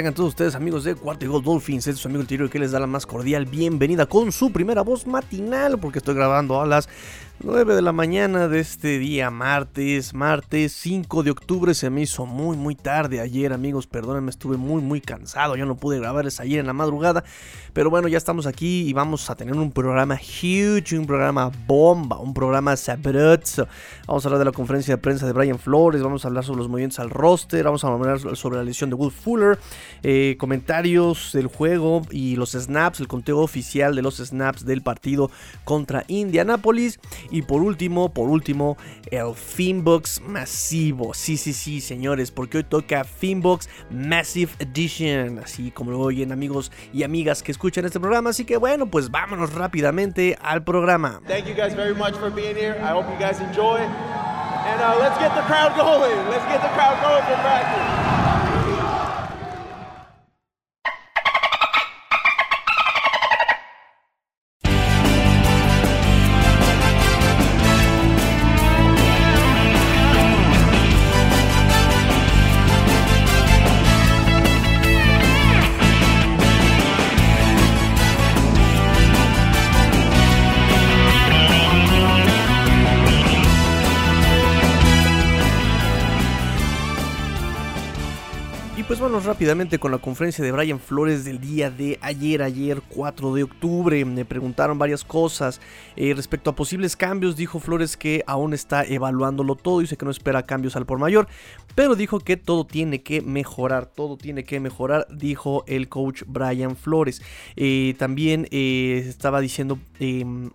tengan todos ustedes amigos de Cuarto y Gold Dolphins, este es su amigo el Tiro que les da la más cordial bienvenida con su primera voz matinal porque estoy grabando a las 9 de la mañana de este día, martes, martes 5 de octubre, se me hizo muy muy tarde ayer amigos, perdónenme, estuve muy muy cansado, yo no pude grabarles ayer en la madrugada, pero bueno, ya estamos aquí y vamos a tener un programa huge, un programa bomba, un programa sabroso, vamos a hablar de la conferencia de prensa de Brian Flores, vamos a hablar sobre los movimientos al roster, vamos a hablar sobre la lesión de Will Fuller, eh, comentarios del juego y los snaps, el conteo oficial de los snaps del partido contra Indianapolis. Y por último, por último, el Finbox masivo. Sí, sí, sí, señores, porque hoy toca Finbox Massive Edition. Así como lo oyen amigos y amigas que escuchan este programa. Así que bueno, pues vámonos rápidamente al programa. Thank you guys very much for being here. I hope you guys enjoy. And uh, let's get the crowd going. Let's get the crowd going for practice. Rápidamente con la conferencia de Brian Flores del día de ayer, ayer 4 de octubre. Me preguntaron varias cosas eh, respecto a posibles cambios. Dijo Flores que aún está evaluándolo todo, dice que no espera cambios al por mayor, pero dijo que todo tiene que mejorar, todo tiene que mejorar, dijo el coach Brian Flores. Eh, también eh, estaba diciendo em,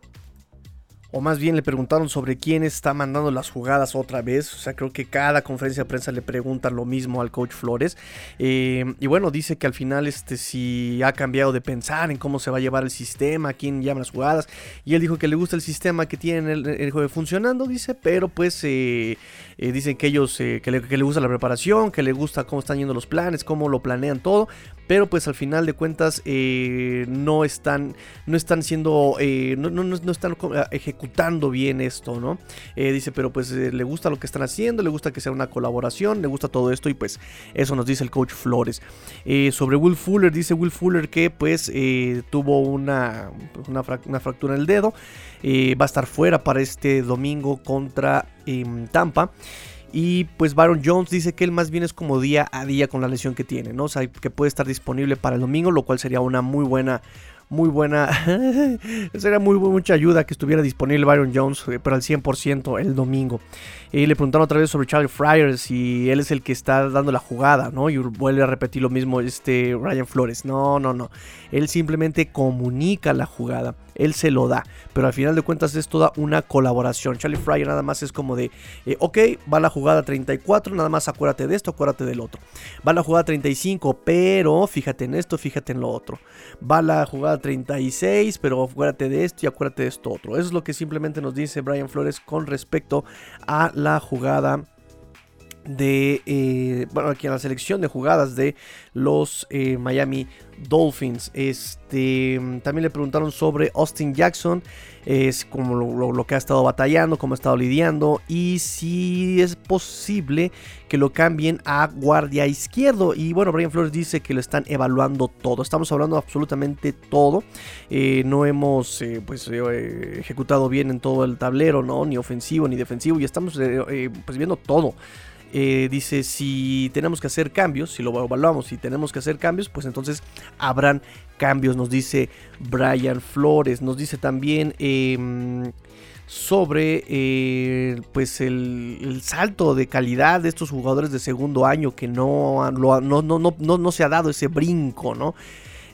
o más bien le preguntaron sobre quién está mandando las jugadas otra vez. O sea, creo que cada conferencia de prensa le pregunta lo mismo al coach Flores. Eh, y bueno, dice que al final, este, si ha cambiado de pensar en cómo se va a llevar el sistema, quién llama las jugadas. Y él dijo que le gusta el sistema que tiene el, juego funcionando, dice, pero pues eh, eh, dicen que ellos, que que, le, gusta la preparación, que le gusta cómo están yendo los planes, cómo lo planean todo pero pues al final de cuentas eh, no están no están siendo eh, no, no, no, están ejecutando bien esto no eh, dice pero pues le gusta lo que están haciendo le gusta que sea una colaboración le gusta todo esto y pues eso nos dice el coach Flores. Sobre Will Fuller dice Will Fuller que pues tuvo una, una, una, fractura en el dedo va a estar fuera para este domingo contra em, Tampa y pues Baron Jones dice que él más bien es como día a día con la lesión que tiene, ¿no? O sea, que puede estar disponible para el domingo, lo cual sería una muy buena muy buena. sería muy mucha ayuda que estuviera disponible Byron Jones, eh, pero al 100% el domingo. Y le preguntaron otra vez sobre Charlie Fryer si él es el que está dando la jugada, ¿no? Y vuelve a repetir lo mismo este Ryan Flores. No, no, no. Él simplemente comunica la jugada. Él se lo da. Pero al final de cuentas es toda una colaboración. Charlie Fryer nada más es como de, eh, ok, va la jugada 34, nada más acuérdate de esto, acuérdate del otro. Va la jugada 35, pero fíjate en esto, fíjate en lo otro. Va la jugada 36, pero acuérdate de esto y acuérdate de esto otro. Eso es lo que simplemente nos dice Brian Flores con respecto a la jugada de, eh, bueno, aquí en la selección de jugadas de los eh, Miami Dolphins. Este, también le preguntaron sobre Austin Jackson, es como lo, que ha estado batallando, cómo ha estado lidiando y si es posible que lo cambien a guardia izquierdo. Y bueno, Brian Flores dice que lo están evaluando todo. Estamos hablando absolutamente todo. Eh, no hemos pues ejecutado bien en todo el tablero, ¿no? Ni ofensivo ni defensivo y estamos pues viendo todo. Eh, dice, si tenemos que hacer cambios, si lo evaluamos, si tenemos que hacer cambios, pues entonces habrán cambios, nos dice Brian Flores, nos dice también... Em, sobre eh, pues el, salto de calidad de estos jugadores de segundo año que no, no, no, no, no se ha dado ese brinco, ¿no?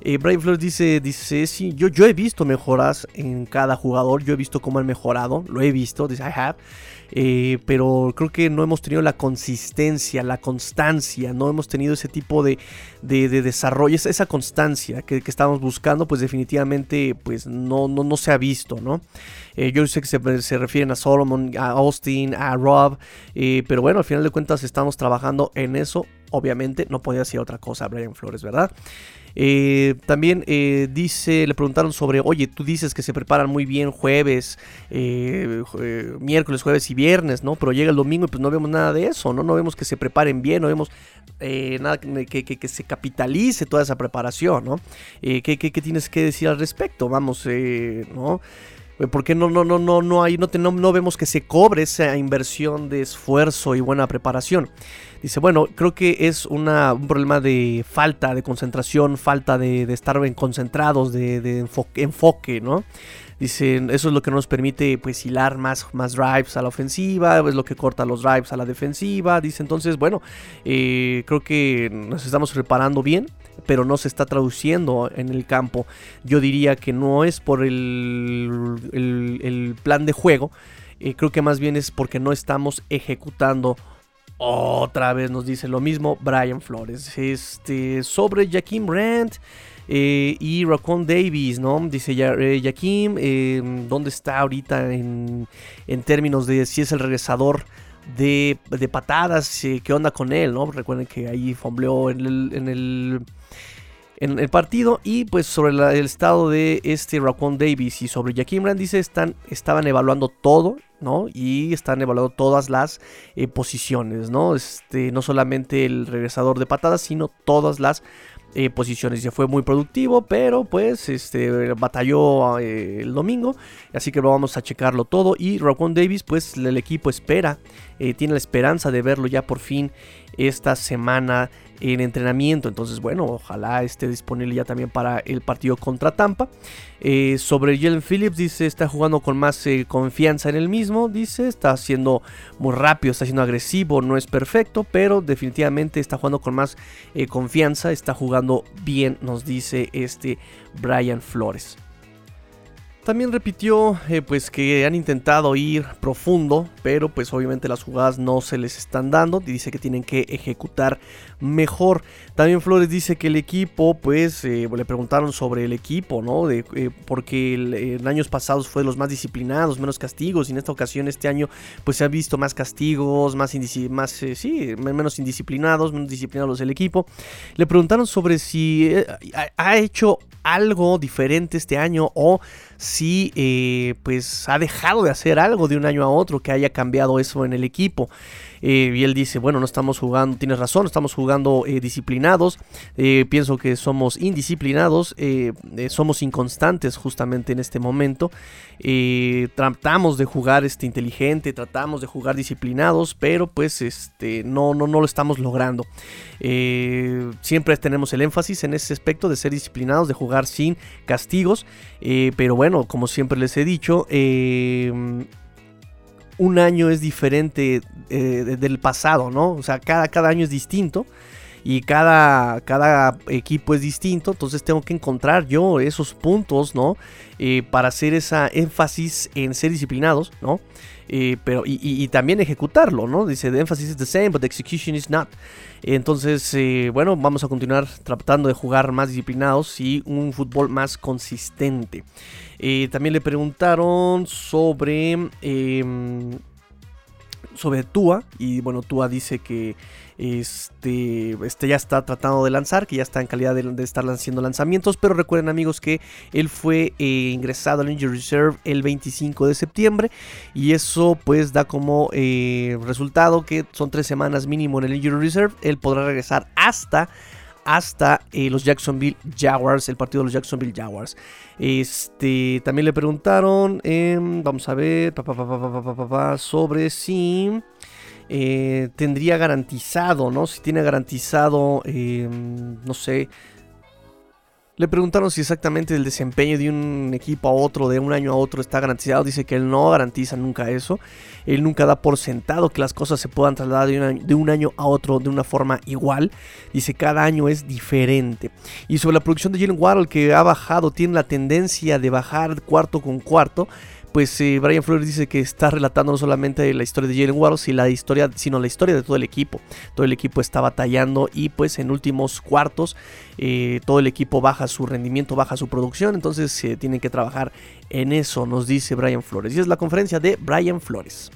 Eh, Brian Flores dice, dice, sí, yo, yo he visto mejoras en cada jugador, yo he visto cómo han mejorado, lo he visto, dice, I have. Eh, pero creo que no hemos tenido la consistencia, la constancia, no hemos tenido ese tipo de, desarrollo, esa, constancia que, estamos buscando, pues definitivamente pues no, no, no se ha visto, ¿no? Eh, yo sé que se, refieren a Solomon, a Austin, a Rob, eh, pero bueno, al final de cuentas estamos trabajando en eso obviamente no podía decir otra cosa Brian Flores, ¿verdad? Eh, también eh, dice, le preguntaron sobre, oye, tú dices que se preparan muy bien jueves, eh, miércoles, jueves y viernes, ¿no? Pero llega el domingo y pues no vemos nada de eso, ¿no? No vemos que se preparen bien, no vemos nada que, se capitalice toda esa preparación, ¿no? ¿qué, qué, tienes que decir al respecto? Vamos, ¿no? porque no, no, no, no, no, hay, no, no, no vemos que se cobre esa inversión de esfuerzo y buena preparación. Dice, bueno, creo que es un problema de falta de concentración, falta de, estar bien concentrados, de, enfoque, ¿no? Dicen, eso es lo que nos permite pues hilar más, más drives a la ofensiva, es lo que corta los drives a la defensiva. Dice, entonces, bueno, eh, creo que nos estamos preparando bien, pero no se está traduciendo en el campo. Yo diría que no es por el, el, plan de juego, eh, creo que más bien es porque no estamos ejecutando otra vez nos dice lo mismo Brian Flores. Este, sobre Jaquim Rand eh, y Raccoon Davis, ¿no? Dice ya, eh, em, ¿dónde está ahorita en, términos de si es el regresador de, patadas? Eh, ¿Qué onda con él, no? Recuerden que ahí fombleó en en el partido. Y pues sobre el estado de este Raccoon Davis y sobre Jaquim Rand dice están, estaban evaluando todo ¿no? Y están evaluando todas las eh, posiciones, ¿no? Este, no solamente el regresador de patadas, sino todas las eh, posiciones. Ya fue muy productivo, pero pues este, batalló eh, el domingo. Así que vamos a checarlo todo. Y Rockwell Davis, pues el equipo espera, tiene la esperanza de verlo ya por fin esta semana en entrenamiento. Entonces, bueno, ojalá esté disponible ya también para el partido contra Tampa. Eh, sobre Jalen Phillips, dice, está jugando con más eh, confianza en el mismo. Dice, está siendo muy rápido, está siendo agresivo, no es perfecto, pero definitivamente está jugando con más eh, confianza, está jugando bien, nos dice este Brian Flores. También repitió eh, pues que han intentado ir profundo, pero pues obviamente las jugadas no se les están dando y dice que tienen que ejecutar mejor. También Flores dice que el equipo, pues eh, le preguntaron sobre el equipo, ¿no? De, eh, porque en años pasados fue de los más disciplinados, menos castigos y en esta ocasión este año pues se ha visto más castigos, más, más sí, menos indisciplinados, menos disciplinados el equipo. Le preguntaron sobre si ha hecho algo diferente este año o si eh, pues ha dejado de hacer algo de un año a otro que haya cambiado eso en el equipo. Eh, y él dice, bueno, no estamos jugando, tienes razón, estamos jugando eh, disciplinados. pienso que somos indisciplinados, somos inconstantes justamente en este momento. tratamos de jugar este, inteligente, tratamos de jugar disciplinados, pero pues este, no, no, no lo estamos logrando. siempre tenemos el énfasis en ese aspecto de ser disciplinados, de jugar sin castigos. pero bueno, como siempre les he dicho, un año es diferente eh, del pasado, ¿no? O sea, cada, cada año es distinto y cada, cada equipo es distinto, entonces tengo que encontrar yo esos puntos, ¿no? Eh, para hacer esa énfasis en ser disciplinados, ¿no? Eh, pero, y, también ejecutarlo, ¿no? Dice, the emphasis is the same, but the execution is not. Entonces, bueno, vamos a continuar tratando de jugar más disciplinados y un fútbol más consistente. también le preguntaron sobre em, sobre Tua. Y bueno, Tua dice que este, este ya está tratando de lanzar, que ya está en calidad de, estar haciendo lanzamientos. Pero recuerden amigos que él fue eh, ingresado al Injury Reserve el 25 de septiembre. Y eso pues da como eh, resultado que son tres semanas mínimo en el Injury Reserve. Él podrá regresar hasta hasta eh, los Jacksonville Jaguars, el partido de los Jacksonville Jaguars. Este, también le preguntaron, em, vamos a ver, sobre si eh, tendría garantizado, ¿no? Si tiene garantizado, em, no sé, le preguntaron si exactamente el desempeño de un equipo a otro, de un año a otro, está garantizado. Dice que él no garantiza nunca eso. Él nunca da por sentado que las cosas se puedan trasladar de un año, a otro de una forma igual. Dice cada año es diferente. Y sobre la producción de Jalen Waddle que ha bajado, tiene la tendencia de bajar cuarto con cuarto pues eh, Brian Flores dice que está relatando no solamente la historia de Jalen Waddle, sino la historia, sino la historia de todo el equipo. Todo el equipo está batallando y pues en últimos cuartos eh, todo el equipo baja su rendimiento, baja su producción, entonces se tienen que trabajar en eso, nos dice Brian Flores. Y es la conferencia de Brian Flores.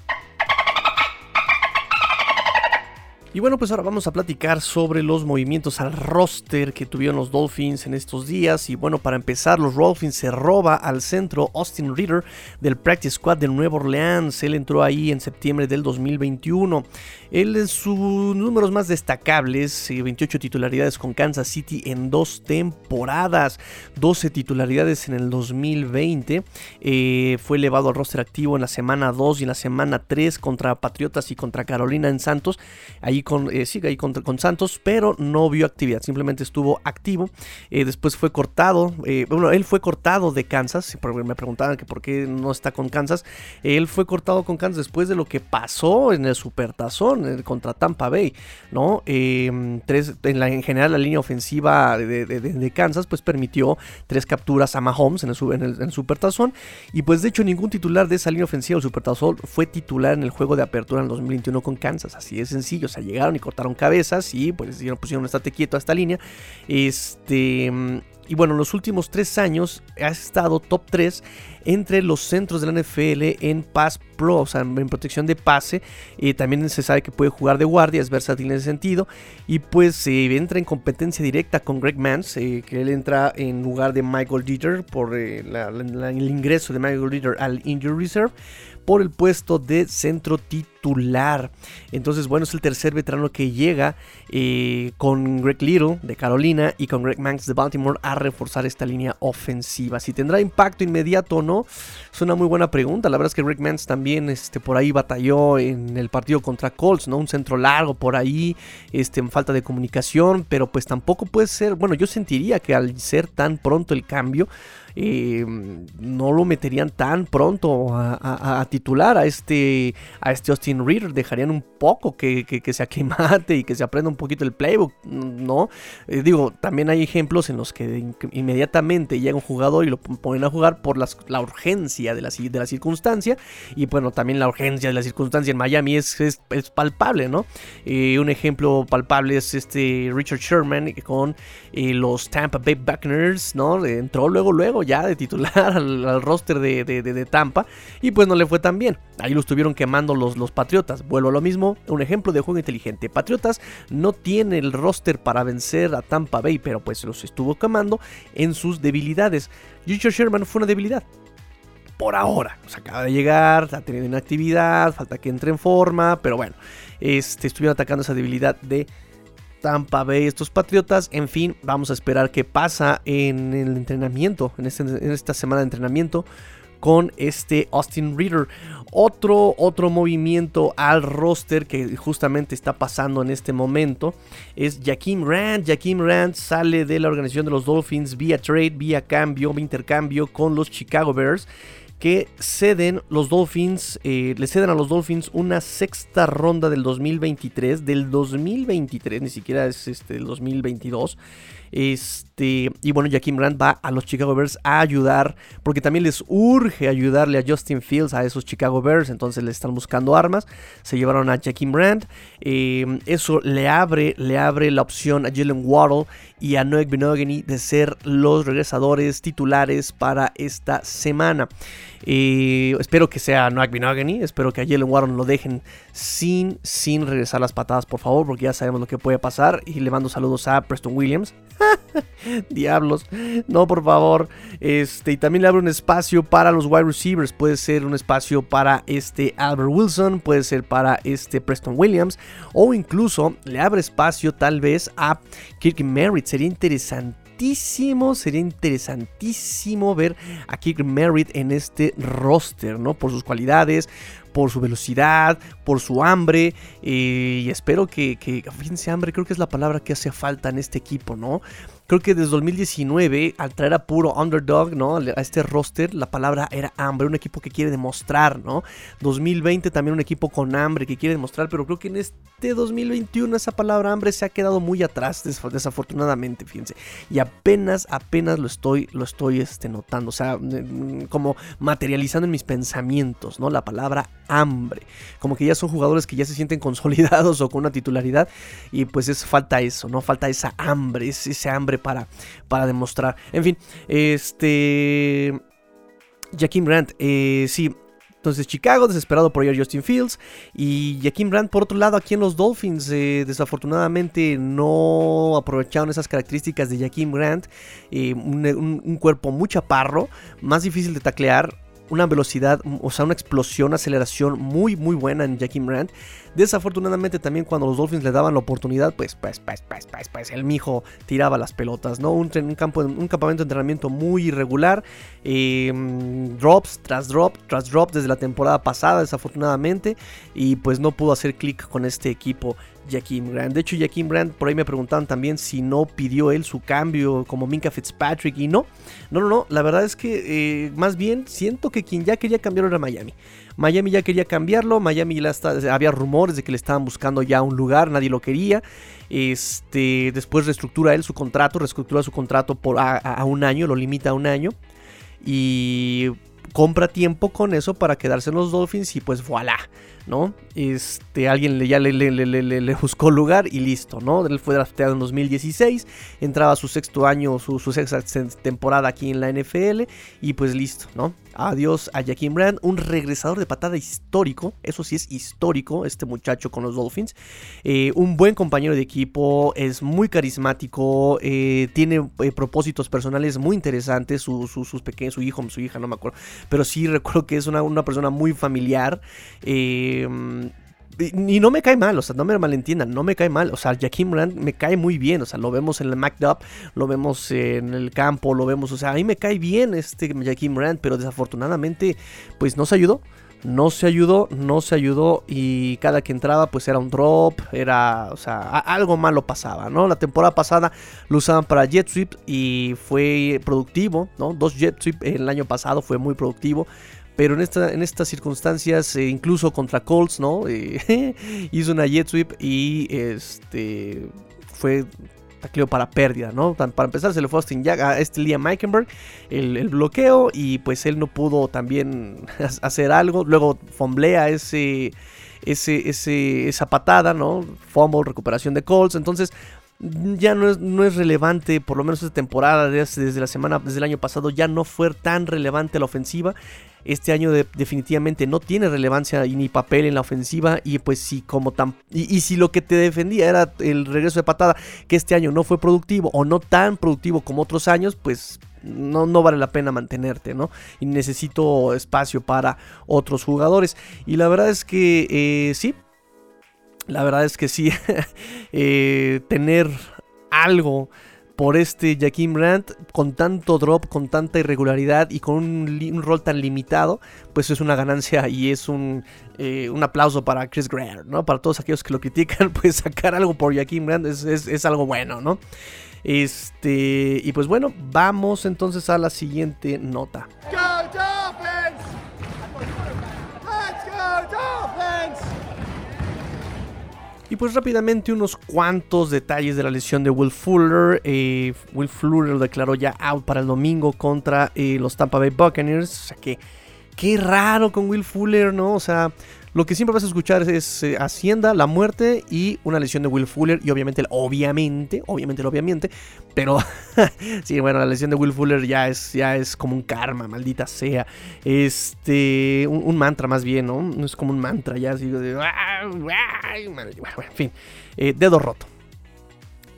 Y bueno, pues ahora vamos a platicar sobre los movimientos al roster que tuvieron los Dolphins en estos días. Y bueno, para empezar, los Dolphins se roba al centro Austin Reader del Practice Squad de Nueva Orleans. Él entró ahí en septiembre del 2021. Él en sus números más destacables, 28 eh, titularidades con Kansas City en dos temporadas, 12 titularidades en el 2020. Eh, fue elevado al roster activo en la semana 2 y en la semana 3 contra Patriotas y contra Carolina en Santos. Ahí con, eh, ahí con, con, Santos, pero no vio actividad, simplemente estuvo activo. después fue cortado, bueno, él fue cortado de Kansas, me preguntaban que por qué no está con Kansas. Él fue cortado con Kansas después de lo que pasó en el Supertazón contra Tampa Bay, ¿no? Em, tres, en, la, en general la línea ofensiva de, Kansas pues permitió tres capturas a Mahomes en el, en el, Supertazón y pues de hecho ningún titular de esa línea ofensiva del Supertazón fue titular en el juego de apertura en el 2021 con Kansas, así de sencillo, o sea, llegaron y cortaron cabezas y pues pusieron un estate quieto a esta línea, este y bueno, en los últimos tres años ha estado top 3 entre los centros de la NFL en Pass Pro, o sea, en protección de pase. y también se sabe que puede jugar de guardia, es versátil en ese sentido. Y pues eh, entra en competencia directa con Greg Mans, eh, que él entra en lugar de Michael Dieter por eh, el ingreso de Michael Dieter al Injury Reserve por el puesto de centro titular. Entonces, bueno, es el tercer veterano que llega eh, con Greg Little de Carolina y con Greg Manx de Baltimore a reforzar esta línea ofensiva. Si tendrá impacto inmediato o no, es una muy buena pregunta. La verdad es que Greg Manx también este, por ahí batalló en el partido contra Colts, ¿no? Un centro largo por ahí, este, en falta de comunicación, pero pues tampoco puede ser, bueno, yo sentiría que al ser tan pronto el cambio, eh, no lo meterían tan pronto a, titular a este, a este Austin Reader. Dejarían un poco que, se aclimate y que se aprenda un poquito el playbook, ¿no? Eh, digo, también hay ejemplos en los que inmediatamente llega un jugador y lo ponen a jugar por la urgencia de la, de la circunstancia. Y bueno, también la urgencia de la circunstancia en Miami es, es, palpable, ¿no? Eh, un ejemplo palpable es este Richard Sherman con los Tampa Bay Buccaneers, ¿no? Entró luego, luego ya de titular al, roster de, Tampa y pues no le fue tan bien. Ahí lo estuvieron quemando los, los Patriotas. Vuelvo a lo mismo, un ejemplo de juego inteligente. Patriotas no tiene el roster para vencer a Tampa Bay, pero pues los estuvo quemando en sus debilidades. Richard Sherman fue una debilidad por ahora. O acaba de llegar, ha tenido inactividad, falta que entre en forma, pero bueno, este, estuvieron atacando esa debilidad de Tampa Bay, estos Patriotas. En fin, vamos a esperar qué pasa en el entrenamiento, en, este, esta semana de entrenamiento con este Austin Reader. Otro, otro movimiento al roster que justamente está pasando en este momento es Jaquim Rand. Jaquim Rand sale de la organización de los Dolphins vía trade, vía cambio, intercambio con los Chicago Bears que ceden los Dolphins, eh, le ceden a los Dolphins una sexta ronda del 2023, del 2023, ni siquiera es este, el 2022. Este, y bueno, Jaquim Grant va a los Chicago Bears a ayudar, porque también les urge ayudarle a Justin Fields, a esos Chicago Bears, entonces le están buscando armas. Se llevaron a Jaquim Grant. Eh, eso le abre, le abre la opción a Jalen Waddle y a Noek Benogany de ser los regresadores titulares para esta semana. Eh, espero que sea Noak Binogany, espero que a Jalen Warren lo dejen sin, sin regresar las patadas, por favor, porque ya sabemos lo que puede pasar. Y le mando saludos a Preston Williams. Diablos, no, por favor. Este, y también le abre un espacio para los wide receivers. Puede ser un espacio para este Albert Wilson, puede ser para este Preston Williams, o incluso le abre espacio tal vez a Kirk Merritt. Sería interesante sería interesantísimo ver a Kirk Merritt en este roster, ¿no? Por sus cualidades, por su velocidad, por su hambre. Eh, y espero que, que, fíjense, hambre creo que es la palabra que hace falta en este equipo, ¿no? Creo que desde 2019, al traer a puro underdog, ¿no? A este roster, la palabra era hambre, un equipo que quiere demostrar, ¿no? 2020 también un equipo con hambre que quiere demostrar, pero creo que en este 2021 esa palabra hambre se ha quedado muy atrás, desafortunadamente, fíjense. Y apenas, apenas lo estoy, lo estoy este, notando, o sea, mm, como materializando en mis pensamientos, ¿no? La palabra hambre. Como que ya son jugadores que ya se sienten consolidados o con una titularidad y pues es falta eso, ¿no? Falta esa hambre, ese hambre para, para demostrar. En fin, este... Jaquim Grant, eh, sí, Entonces Chicago desesperado por ir Justin Fields y Jaquim Brandt por otro lado aquí en los Dolphins eh, desafortunadamente no aprovecharon esas características de Jaquim Brandt, eh, un, un, cuerpo muy chaparro, más difícil de taclear, una velocidad, o sea, una explosión, aceleración muy, muy buena en Jackie Brandt. Desafortunadamente también cuando los Dolphins le daban la oportunidad, pues, pues, pues, pues, pues, pues el mijo tiraba las pelotas, ¿no? Un, un, campo, un campamento de entrenamiento muy irregular, em, drops tras drop, tras drop desde la temporada pasada, desafortunadamente, y pues no pudo hacer clic con este equipo Jaquim Grant. De hecho, Jaquim Grant, por ahí me preguntaban también si no pidió él su cambio como Minka Fitzpatrick y no. No, no, no. La verdad es que eh, más bien siento que quien ya quería cambiarlo era Miami. Miami ya quería cambiarlo. Miami ya había rumores de que le estaban buscando ya un lugar, nadie lo quería. Este, después reestructura él su contrato, reestructura su contrato por a un año, lo limita a un año. Y compra tiempo con eso para quedarse en los Dolphins y pues voilà. ¿No? Este, alguien le, ya le, le, le, buscó lugar y listo, ¿no? Él fue drafteado en 2016, entraba su sexto año, su, su, sexta temporada aquí en la NFL y pues listo, ¿no? Adiós a Jaquim Brand, un regresador de patada histórico, eso sí es histórico, este muchacho con los Dolphins. Eh, un buen compañero de equipo, es muy carismático, eh, tiene eh, propósitos personales muy interesantes, su, sus pequeños, su hijo, su hija, no me acuerdo, pero sí recuerdo que es una, una persona muy familiar. Eh, y, no me cae mal, o sea, no me malentiendan, no me cae mal. O sea, Jaquim Brand me cae muy bien, o sea, lo vemos en el MacDup, lo vemos en el campo, lo vemos, o sea, a mí me cae bien este Jaquim Brand, pero desafortunadamente, pues no se ayudó. No se ayudó, no se ayudó y cada que entraba pues era un drop, era, o sea, algo malo pasaba, ¿no? La temporada pasada lo usaban para jet sweep y fue productivo, ¿no? Dos jet sweep el año pasado fue muy productivo. Pero en, esta, en estas circunstancias, eh, incluso contra Colts, ¿no? Eh, hizo una jet sweep y este fue tacleo para pérdida, ¿no? Para empezar se le fue a Austin Jack, a este Liam Meikenberg el, bloqueo y pues él no pudo también hacer algo. Luego fomblea ese, ese, ese, esa patada, ¿no? Fumble, recuperación de Colts. Entonces ya no es, no es relevante, por lo menos esta temporada, desde, desde la semana, desde el año pasado, ya no fue tan relevante la ofensiva. Este año definitivamente no tiene relevancia ni papel en la ofensiva. Y pues si como tan. Y, si lo que te defendía era el regreso de patada, que este año no fue productivo o no tan productivo como otros años, pues no, no, vale la pena mantenerte, ¿no? Y necesito espacio para otros jugadores. Y la verdad es que eh, sí. La verdad es que sí. Eh, tener algo por este Jaquim Brandt con tanto drop, con tanta irregularidad y con un, rol tan limitado, pues es una ganancia y es un, eh, un aplauso para Chris Greer, ¿no? Para todos aquellos que lo critican, pues sacar algo por Jaquim Brandt es, es, algo bueno, ¿no? Este, y pues bueno, vamos entonces a la siguiente nota. Y pues rápidamente unos cuantos detalles de la lesión de Will Fuller. Eh, Will Fuller lo declaró ya out para el domingo contra eh, los Tampa Bay Buccaneers. O sea que, qué raro con Will Fuller, ¿no? O sea, lo que siempre vas a escuchar es, eh, Hacienda, la muerte y una lesión de Will Fuller. Y obviamente, obviamente, obviamente, obviamente. Pero sí, bueno, la lesión de Will Fuller ya es, ya es como un karma, maldita sea. Este, un, mantra más bien, ¿no? Es como un mantra, ya así de. En fin, eh, dedo roto.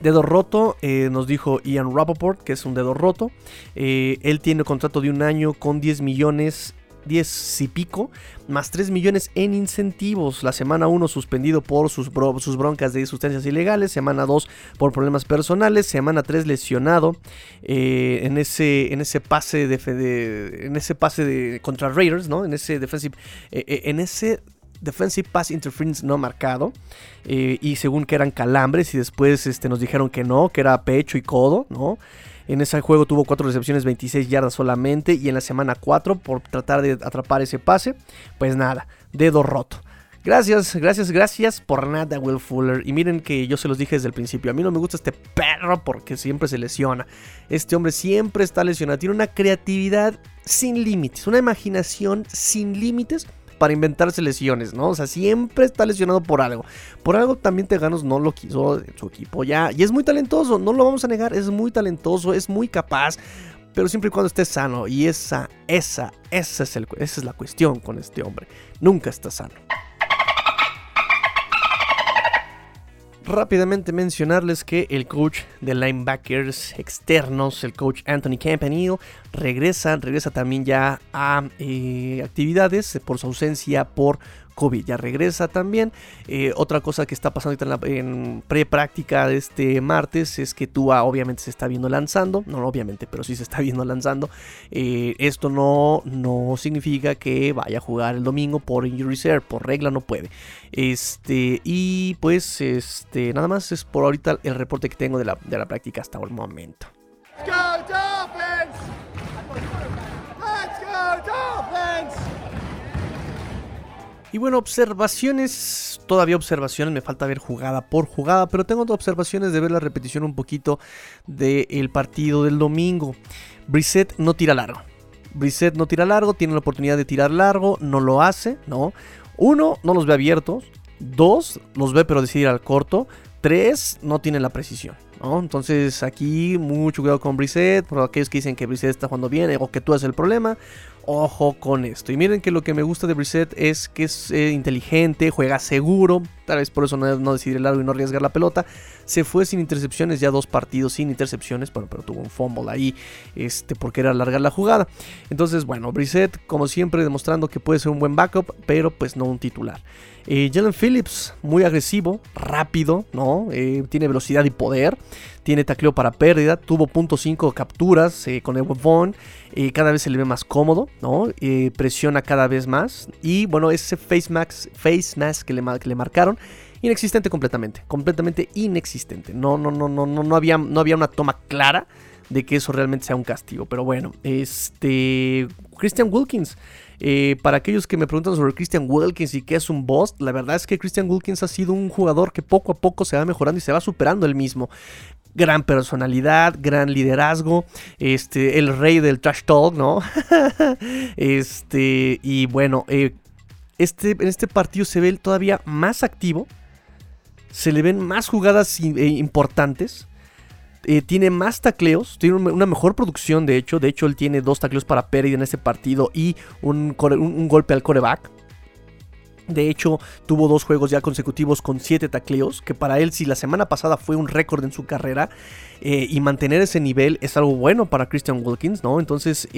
Dedo roto, eh, nos dijo Ian Rappaport, que es un dedo roto. él tiene contrato de un año con 10 millones 10 y pico, más 3 millones en incentivos. La semana 1 suspendido por sus, broncas de sustancias ilegales, semana 2 por problemas personales, semana 3 lesionado eh, en, ese, en ese pase de, en ese pase de contra Raiders, ¿no? En ese defensive eh, eh, en ese defensive pass interference no marcado y según que eran calambres y después este, nos dijeron que no, que era pecho y codo, ¿no? En ese juego tuvo 4 recepciones, 26 yardas solamente. Y en la semana 4, por tratar de atrapar ese pase, pues nada, dedo roto. Gracias, gracias, gracias por nada, Will Fuller. Y miren que yo se los dije desde el principio. A mí no me gusta este perro porque siempre se lesiona. Este hombre siempre está lesionado. Tiene una creatividad sin límites, una imaginación sin límites para inventarse lesiones, ¿no? O sea, siempre está lesionado por algo. Por algo también Teganos no lo quiso en su equipo ya. Y es muy talentoso, no lo vamos a negar, es muy talentoso, es muy capaz. pero siempre y cuando esté sano. Y esa, esa, esa es, el, esa es la cuestión con este hombre. Nunca está sano. Rápidamente mencionarles que el coach de linebackers externos, el coach Anthony Campanile, regresa, regresa también ya a eh, actividades por su ausencia por COVID. Ya regresa también. Eh, otra cosa que está pasando en, en pre-práctica de este martes es que Tua obviamente se está viendo lanzando. No, obviamente, pero sí se está viendo lanzando. Eh, esto no, no significa que vaya a jugar el domingo por injury reserve. Por regla no puede. Este, y pues, este, nada más es por ahorita el reporte que tengo de la, de la práctica hasta el momento. Y bueno, observaciones, todavía observaciones, me falta ver jugada por jugada, pero tengo observaciones de ver la repetición un poquito del partido del domingo. Brissett no tira largo. Brissett no tira largo, tiene la oportunidad de tirar largo, no lo hace, ¿no? Uno, no los ve abiertos. Dos, los ve pero decide ir al corto. Tres, no tiene la precisión. ¿no? Entonces aquí mucho cuidado con Brissett, por aquellos que dicen que Brissett está jugando bien o que tú eres el problema ojo con esto. Y miren que lo que me gusta de Brissett es que es eh, inteligente, juega seguro, tal vez por eso no, no decidir el largo y no arriesgar la pelota. Se fue sin intercepciones, ya dos partidos sin intercepciones, bueno, pero tuvo un fumble ahí este, porque era alargar la jugada. Entonces, bueno, Brissett, como siempre, demostrando que puede ser un buen backup, pero pues no un titular. Eh, Jalen Phillips, muy agresivo, rápido, ¿no? Eh, tiene velocidad y poder tiene tacleo para pérdida, tuvo .5 capturas eh, con el Vaughn, cada vez se le ve más cómodo, ¿no? Presiona cada vez más y bueno, ese face mask, face mask que le, que le marcaron inexistente completamente, completamente inexistente. No, no, no, no, no, no había, no había una toma clara de que eso realmente sea un castigo. Pero bueno, este Christian Wilkins. para aquellos que me preguntan sobre Christian Wilkins y qué es un boss, la verdad es que Christian Wilkins ha sido un jugador que poco a poco se va mejorando y se va superando él mismo gran personalidad, gran liderazgo, este, el rey del trash talk, ¿no? este, y bueno, eh, este, en este partido se ve todavía más activo, se le ven más jugadas eh, importantes. Eh, tiene más tacleos, tiene una mejor producción de hecho. De hecho, él tiene dos tacleos para pérdida en este partido y un, golpe al coreback. De hecho, tuvo dos juegos ya consecutivos con siete tacleos, que para él si la semana pasada fue un récord en su carrera, eh, y mantener ese nivel es algo bueno para Christian Wilkins, ¿no? Entonces,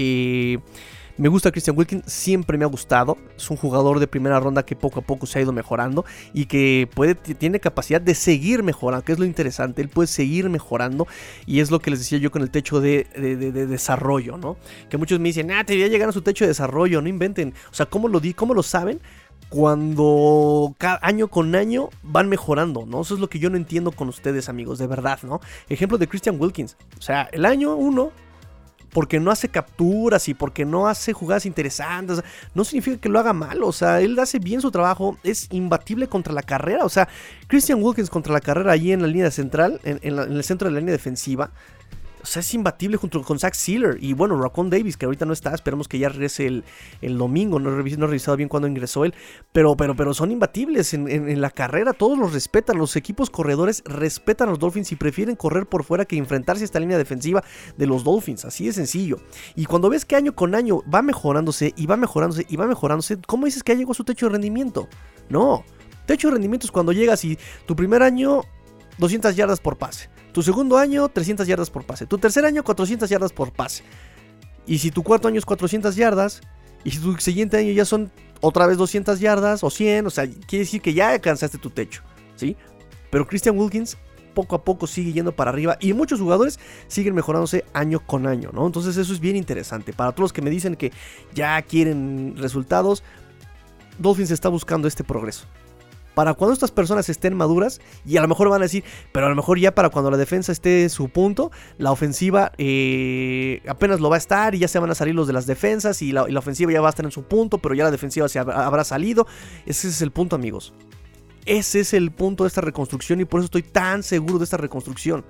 me gusta Christian Wilkins, siempre me ha gustado. Es un jugador de primera ronda que poco a poco se ha ido mejorando y que puede, tiene capacidad de seguir mejorando, que es lo interesante. Él puede seguir mejorando y es lo que les decía yo con el techo de, desarrollo, ¿no? Que muchos me dicen, ah, te voy a llegar a su techo de desarrollo, no inventen. O sea, ¿cómo lo di? ¿Cómo lo saben? cuando cada año con año van mejorando, ¿no? Eso es lo que yo no entiendo con ustedes, amigos, de verdad, ¿no? Ejemplo de Christian Wilkins. O sea, el año 1, porque no hace capturas y porque no hace jugadas interesantes, no significa que lo haga mal, o sea, él hace bien su trabajo, es imbatible contra la carrera, o sea, Christian Wilkins contra la carrera allí en la línea central, en, en el centro de la línea defensiva, o sea, es imbatible junto con Zach Sealer y bueno, Raccoon Davis, que ahorita no está, esperemos que ya regrese el, domingo, no he, revisado bien cuándo ingresó él, pero, pero, pero son imbatibles en, la carrera, todos los respetan, los equipos corredores respetan a los Dolphins y prefieren correr por fuera que enfrentarse a esta línea defensiva de los Dolphins, así de sencillo. Y cuando ves que año con año va mejorándose y va mejorándose y va mejorándose, ¿cómo dices que ya llegó a su techo de rendimiento? No, techo de rendimiento es cuando llegas y tu primer año 200 yardas por pase. Tu segundo año, 300 yardas por pase. Tu tercer año, 400 yardas por pase. Y si tu cuarto año es 400 yardas, y si tu siguiente año ya son otra vez 200 yardas o 100, o sea, quiere decir que ya alcanzaste tu techo, ¿sí? Pero Christian Wilkins poco a poco sigue yendo para arriba y muchos jugadores siguen mejorándose año con año, ¿no? Entonces eso es bien interesante. Para todos los que me dicen que ya quieren resultados, Dolphins está buscando este progreso para cuando estas personas estén maduras y a lo mejor van a decir, pero a lo mejor ya para cuando la defensa esté en su punto, la ofensiva eh, apenas lo va a estar y ya se van a salir los de las defensas y la, ofensiva ya va a estar en su punto, pero ya la defensiva se habrá salido. Ese es el punto amigos. Ese es el punto de esta reconstrucción y por eso estoy tan seguro de esta reconstrucción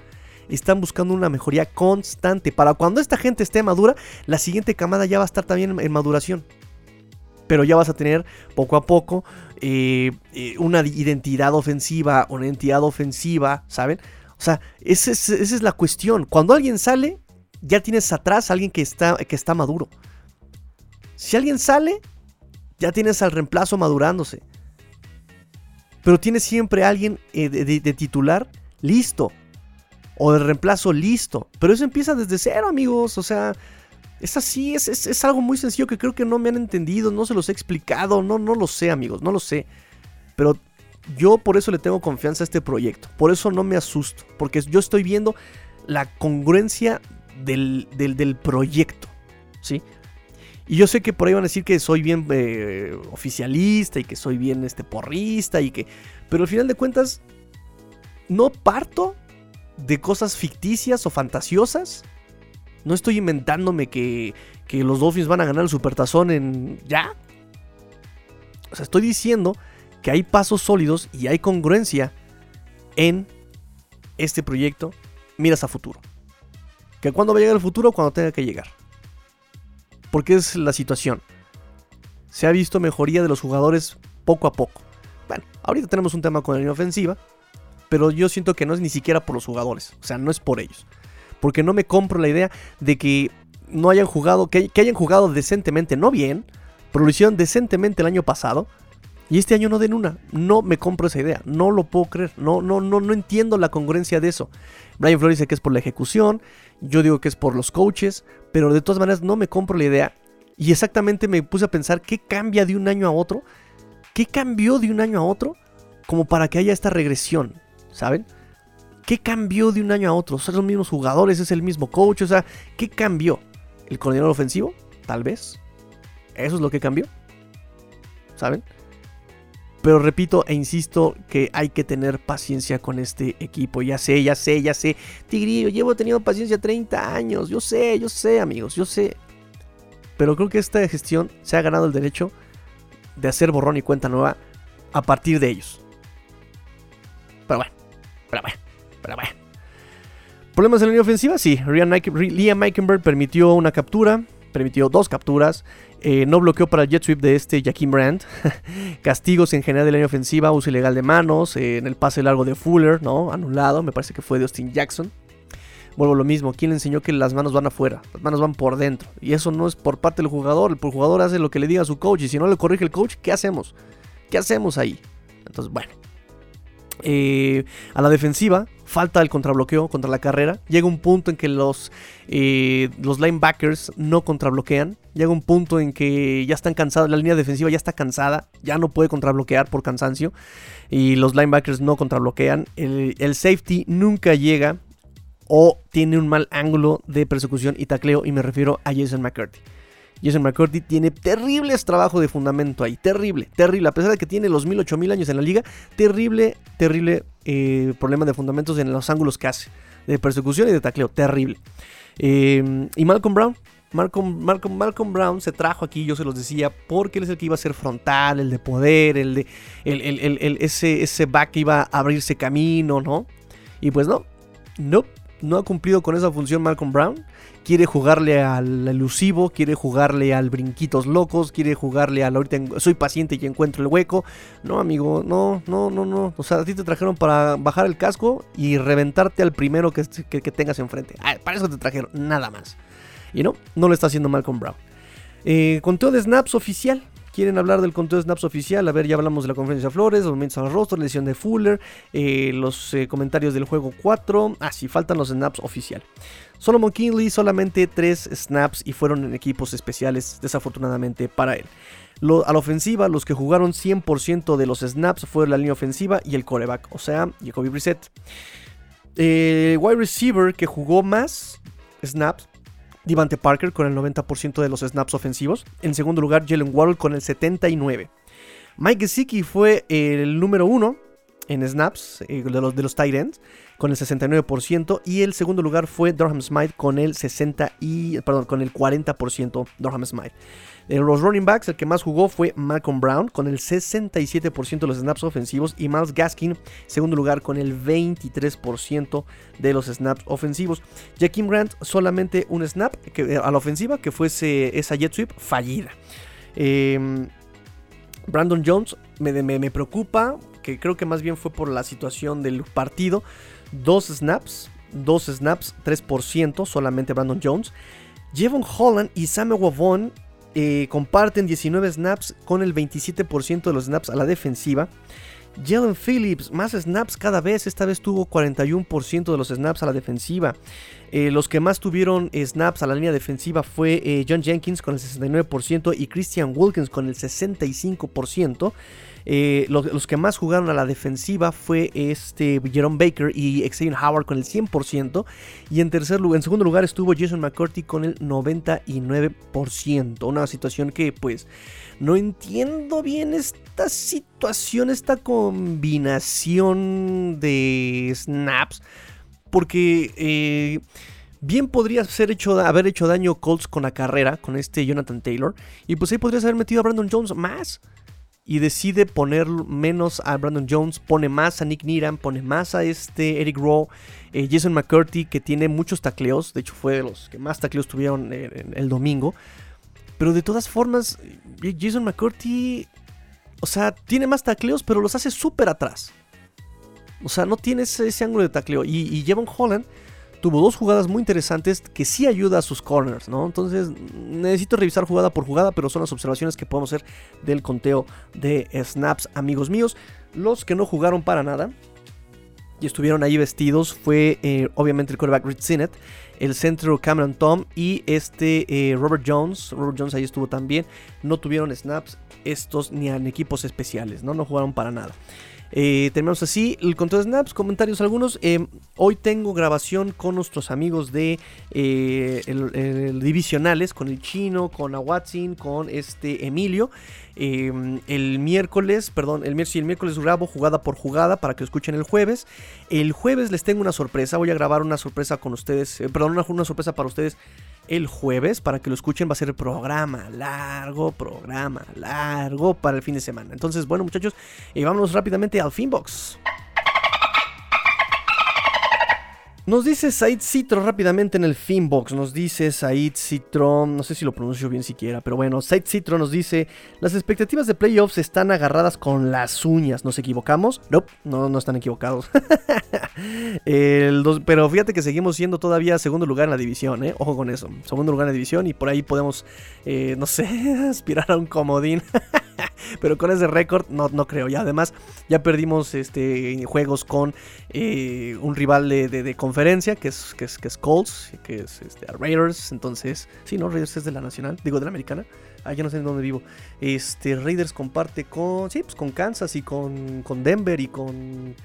están buscando una mejoría constante. Para cuando esta gente esté madura, la siguiente camada ya va a estar también en maduración. Pero ya vas a tener poco a poco eh, eh, una identidad ofensiva, una entidad ofensiva, ¿saben? O sea, esa es, la cuestión. Cuando alguien sale, ya tienes atrás a alguien que está, que está maduro. Si alguien sale, ya tienes al reemplazo madurándose. Pero tienes siempre alguien eh, de, titular listo. O de reemplazo listo. Pero eso empieza desde cero, amigos. O sea, es así, es, es, algo muy sencillo que creo que no me han entendido, no se los he explicado, no, no lo sé, amigos, no lo sé. Pero yo por eso le tengo confianza a este proyecto. Por eso no me asusto. Porque yo estoy viendo la congruencia del, del, proyecto. ¿Sí? Y yo sé que por ahí van a decir que soy bien eh, oficialista y que soy bien este, porrista y que... Pero al final de cuentas, no parto de cosas ficticias o fantasiosas. No estoy inventándome que, que los Dolphins van a ganar el Supertazón en... ¿Ya? O sea, estoy diciendo que hay pasos sólidos y hay congruencia en este proyecto. Miras a futuro. Que cuando va a llegar el futuro, cuando tenga que llegar. Porque es la situación. Se ha visto mejoría de los jugadores poco a poco. Bueno, ahorita tenemos un tema con la línea ofensiva. Pero yo siento que no es ni siquiera por los jugadores. O sea, no es por ellos. Porque no me compro la idea de que no hayan jugado, que, hayan jugado decentemente, no bien, pero lo hicieron decentemente el año pasado y este año no den una. No me compro esa idea. No lo puedo creer. No, no, no, no entiendo la congruencia de eso. Brian Flores dice que es por la ejecución. Yo digo que es por los coaches. Pero de todas maneras no me compro la idea. Y exactamente me puse a pensar qué cambia de un año a otro. ¿Qué cambió de un año a otro? Como para que haya esta regresión. ¿Saben? ¿Qué cambió de un año a otro? ¿Son los mismos jugadores? ¿Es el mismo coach? O sea, ¿qué cambió? ¿El coordinador ofensivo? Tal vez. ¿Eso es lo que cambió? ¿Saben? Pero repito e insisto que hay que tener paciencia con este equipo. Ya sé, ya sé, ya sé. Tigrillo, llevo teniendo paciencia 30 años. Yo sé, yo sé, amigos, yo sé. Pero creo que esta gestión se ha ganado el derecho de hacer borrón y cuenta nueva a partir de ellos. Pero bueno, pero bueno, pero bueno. ¿Problemas en la línea ofensiva? Sí, Liam Meikenberg permitió una captura, permitió dos capturas. Eh, no bloqueó para el jet sweep de este Jaquim Brandt. Castigos en general de la línea ofensiva, uso ilegal de manos, eh, en el pase largo de Fuller, ¿no? Anulado, me parece que fue de Austin Jackson. Vuelvo a lo mismo, ¿quién le enseñó que las manos van afuera? Las manos van por dentro. Y eso no es por parte del jugador, el jugador hace lo que le diga a su coach. Y si no le corrige el coach, ¿qué hacemos? ¿Qué hacemos ahí? Entonces, bueno. Eh, a la defensiva, falta el contrabloqueo contra la carrera. Llega un punto en que los, eh, los linebackers no contrabloquean. Llega un punto en que ya están cansados, la línea defensiva ya está cansada, ya no puede contrabloquear por cansancio. Y los linebackers no contrabloquean. El, el safety nunca llega o tiene un mal ángulo de persecución y tacleo. Y me refiero a Jason McCarthy. Jason McCurdy tiene terribles trabajos de fundamento ahí. Terrible, terrible. A pesar de que tiene los mil, ocho mil años en la liga, terrible, terrible eh, problema de fundamentos en los ángulos que hace. De persecución y de tacleo. Terrible. Eh, y Malcolm Brown. Malcolm, Malcolm, Malcolm, Brown se trajo aquí, yo se los decía, porque él es el que iba a ser frontal, el de poder, el de el, ese, ese back que iba a abrirse camino, ¿no? Y pues no, no, no ha cumplido con esa función Malcolm Brown quiere jugarle al elusivo, quiere jugarle al brinquitos locos, quiere jugarle al ahorita soy paciente y encuentro el hueco. No, amigo, no, no, no, no. O sea, a ti te trajeron para bajar el casco y reventarte al primero que, tengas enfrente. Ah, para eso te trajeron, nada más. Y no, no lo está haciendo Malcolm Brown. Eh, conteo de snaps oficial. ¿Quieren hablar del conteo de snaps oficial? A ver, ya hablamos de la conferencia Flores, los momentos al rostro, la lesión de Fuller, eh, los eh, comentarios del juego 4. Ah, sí, faltan los snaps oficial. Solomon Kinley solamente 3 snaps y fueron en equipos especiales, desafortunadamente para él. a la ofensiva, los que jugaron 100% de los snaps fueron la línea ofensiva y el coreback, o sea, Jacoby Brissett. Eh, wide receiver que jugó más snaps Devante Parker con el 90% de los snaps ofensivos. En segundo lugar, Jalen Waddle con el 79%. Mike Gesicki fue el número uno en snaps eh, de los, de los tight ends con el 69% y el segundo lugar fue Durham Smite con el 60 y perdón, con el 40% Durham Smite. De los running backs, el que más jugó fue Malcolm Brown con el 67% de los snaps ofensivos y Miles Gaskin, segundo lugar con el 23% de los snaps ofensivos. Jaquim Grant solamente un snap que, a la ofensiva que fuese esa jet sweep fallida. Em, Brandon Jones me, me, preocupa, que creo que más bien fue por la situación del partido. Dos snaps 2 snaps, 3%, solamente Brandon Jones. Jevon Holland y Samuel Wavon eh, comparten 19 snaps con el 27% de los snaps a la defensiva. Jalen Phillips, más snaps cada vez, esta vez tuvo 41% de los snaps a la defensiva. Eh, los que más tuvieron snaps a la línea defensiva fue eh, John Jenkins con el 69% y Christian Wilkins con el 65%. Eh, los, que más jugaron a la defensiva fue este Jerome Baker y Xavier Howard con el 100%. Y en, tercer lugar, en segundo lugar estuvo Jason McCurdy con el 99%. Una situación que pues no entiendo bien esta situación, esta combinación de snaps. Porque... Eh, bien podría hecho, haber hecho daño Colts con la carrera, con este Jonathan Taylor. Y pues ahí podrías haber metido a Brandon Jones más y decide poner menos a Brandon Jones, pone más a Nick Needham, pone más a este Eric Rowe, eh, Jason McCurdy, que tiene muchos tacleos, de hecho fue de los que más tacleos tuvieron el domingo. Pero de todas formas, eh, Jason McCurdy, o sea, tiene más tacleos, pero los hace súper atrás. O sea, no tiene ese, ángulo de tacleo. Y, y Jevon Holland tuvo dos jugadas muy interesantes que sí ayuda a sus corners, ¿no? Entonces necesito revisar jugada por jugada, pero son las observaciones que podemos hacer del conteo de snaps, amigos míos. Los que no jugaron para nada y estuvieron ahí vestidos fue eh, obviamente el quarterback Rich Sinnett, el centro Cameron Tom y este eh, Robert Jones. Robert Jones ahí estuvo también. No tuvieron snaps estos ni en equipos especiales, ¿no? No jugaron para nada. Eh, terminamos así el control de snaps, comentarios algunos. Eh, hoy tengo grabación con nuestros amigos de eh, divisionales, con el chino, con Awatsin, con este Emilio. el miércoles, perdón, el, el miércoles grabo jugada por jugada para que lo escuchen el jueves. El jueves les tengo una sorpresa, voy a grabar una sorpresa con ustedes, perdón, una sorpresa para ustedes el jueves para que lo escuchen. Va a ser programa largo, programa largo para el fin de semana. Entonces, bueno, muchachos, y vámonos rápidamente al Finbox. Nos dice Said Citro rápidamente en el Finbox. Nos dice Said Citro, no sé si lo pronuncio bien siquiera, pero bueno, Said Citro nos dice: Las expectativas de playoffs están agarradas con las uñas. ¿Nos equivocamos? Nope, no, no están equivocados. pero fíjate que seguimos siendo todavía segundo lugar en la división, ¿eh? Ojo con eso. Segundo lugar en la división y por ahí podemos, eh, no sé, aspirar a un comodín. pero con ese récord no, no creo. Y además ya perdimos este, juegos con eh, un rival de, de, conferencia que es, que es, que es Colts, que es este, Raiders. Entonces, sí, no, Raiders es de la nacional, digo de la americana. Ah, ya no sé en dónde vivo. Este, Raiders comparte con, sí, pues con Kansas y con, con Denver y con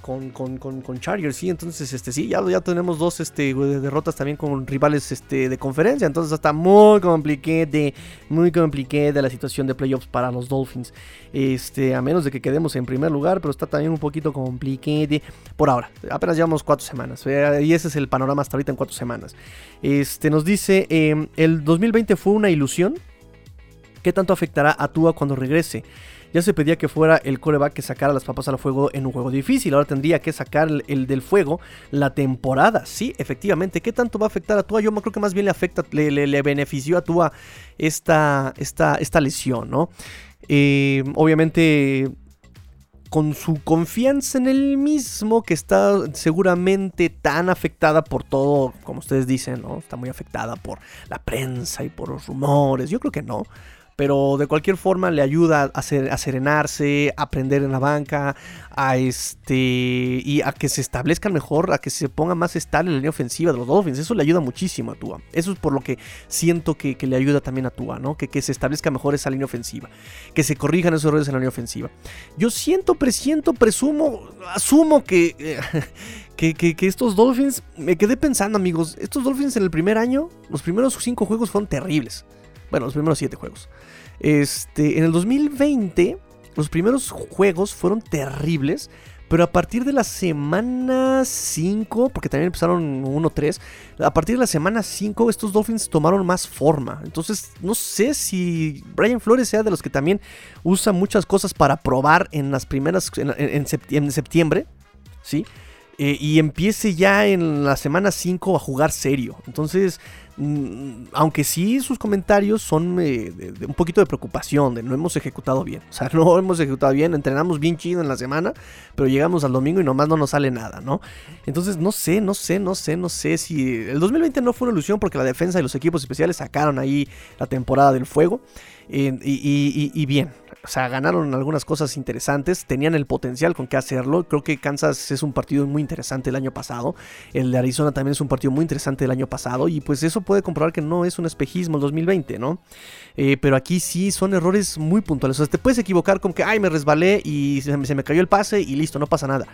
con, con, con, Chargers, sí, entonces este sí, ya, ya tenemos dos este, derrotas también con rivales este, de conferencia, entonces está muy complicado, muy complicada la situación de playoffs para los Dolphins, este, a menos de que quedemos en primer lugar, pero está también un poquito complicado por ahora, apenas llevamos cuatro semanas, eh, y ese es el panorama hasta ahorita en cuatro semanas. Este, nos dice, em, el 2020 fue una ilusión, ¿qué tanto afectará a Tua cuando regrese? Ya se pedía que fuera el coreback que sacara las papas al fuego en un juego difícil. Ahora tendría que sacar el, del fuego la temporada. Sí, efectivamente. ¿Qué tanto va a afectar a Tua? Yo creo que más bien le afecta, le, benefició a Tua esta, esta, esta lesión, ¿no? Eh, obviamente con su confianza en él mismo, que está seguramente tan afectada por todo, como ustedes dicen, ¿no? Está muy afectada por la prensa y por los rumores. Yo creo que no pero de cualquier forma le ayuda a, serenarse, a aprender en la banca, a este y a que se establezcan mejor, a que se ponga más estable en la línea ofensiva de los Dolphins. Eso le ayuda muchísimo a Tua. Eso es por lo que siento que, le ayuda también a Tua, ¿no? Que, se establezca mejor esa línea ofensiva, que se corrijan esos errores en la línea ofensiva. Yo siento, presiento, presumo, asumo que, que, que estos Dolphins, me quedé pensando, amigos, estos Dolphins en el primer año, los primeros cinco juegos fueron terribles. Bueno, los primeros siete juegos. Este, en el 2020, los primeros juegos fueron terribles. Pero a partir de la semana 5, porque también empezaron 1-3, a partir de la semana 5 estos Dolphins tomaron más forma. Entonces no sé si Brian Flores sea de los que también usa muchas cosas para probar en las primeras, en, septiembre, ¿sí? Eh, y empiece ya en la semana 5 a jugar serio. Entonces aunque sí sus comentarios son eh, de, un poquito de preocupación, de no hemos ejecutado bien. O sea, no hemos ejecutado bien, entrenamos bien chido en la semana, pero llegamos al domingo y nomás no nos sale nada, ¿no? Entonces, no sé, no sé, no sé, no sé si... El 2020 no fue una ilusión porque la defensa y los equipos especiales sacaron ahí la temporada del fuego. Eh, y, bien, o sea, ganaron algunas cosas interesantes, tenían el potencial con qué hacerlo. Creo que Kansas es un partido muy interesante el año pasado. El de Arizona también es un partido muy interesante el año pasado. Y pues eso puede comprobar que no es un espejismo el 2020, ¿no? Eh, pero aquí sí son errores muy puntuales. O sea, te puedes equivocar con que, ay, me resbalé y se me cayó el pase y listo, no pasa nada.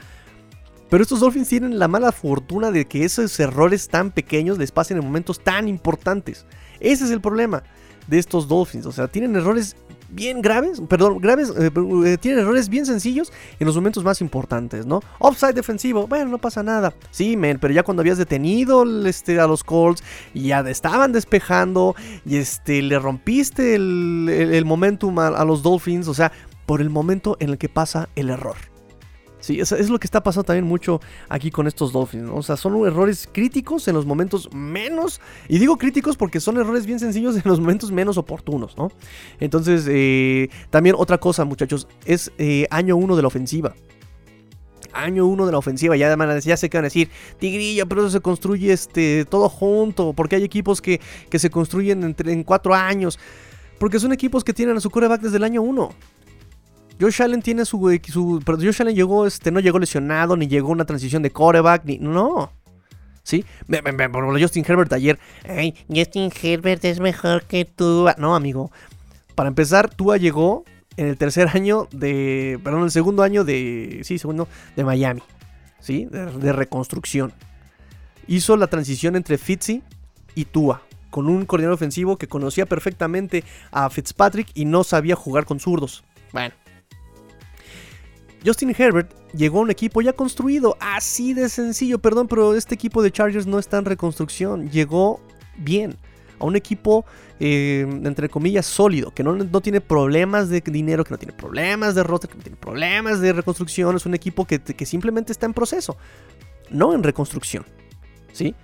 Pero estos Dolphins tienen la mala fortuna de que esos errores tan pequeños les pasen en momentos tan importantes. Ese es el problema de estos Dolphins. O sea, tienen errores bien graves, perdón, graves, eh, eh, tienen errores bien sencillos en los momentos más importantes, ¿no? Offside defensivo, bueno, no pasa nada. Sí, men, pero ya cuando habías detenido este, a los Colts ya estaban despejando y este, le rompiste el, momentum a los Dolphins, o sea, por el momento en el que pasa el error. Sí, es, lo que está pasando también mucho aquí con estos Dolphins. O sea, son errores críticos en los momentos menos. Y digo críticos porque son errores bien sencillos en los momentos menos oportunos, ¿no? Entonces, eh, también otra cosa, muchachos, es eh, año uno de la ofensiva año uno de la ofensiva. Ya, ya sé que van a decir, Tigrillo, pero eso se construye este, todo junto. Porque hay equipos que, que se construyen entre, en cuatro años. Porque son equipos que tienen a su coreback desde el año uno. Josh Allen tiene su, su pero Josh Allen llegó, este, no llegó lesionado, ni llegó una transición de quarterback, ni, no. ¿Sí? Por Justin Herbert ayer, ay, Justin Herbert es mejor que tú. No, amigo. Para empezar, Tua llegó en el tercer año de, perdón, el segundo año de, sí, segundo, de Miami, ¿sí? De, de reconstrucción. Hizo la transición entre Fitzy y Tua con un coordinador ofensivo que conocía perfectamente a Fitzpatrick y no sabía jugar con zurdos. Bueno, Justin Herbert llegó a un equipo ya construido, así de sencillo, perdón, pero este equipo de Chargers no está en reconstrucción, llegó bien, a un equipo, eh, entre comillas, sólido, que no, tiene problemas de dinero, que no tiene problemas de roster, que no tiene problemas de reconstrucción, es un equipo que, que simplemente está en proceso, no en reconstrucción, ¿sí?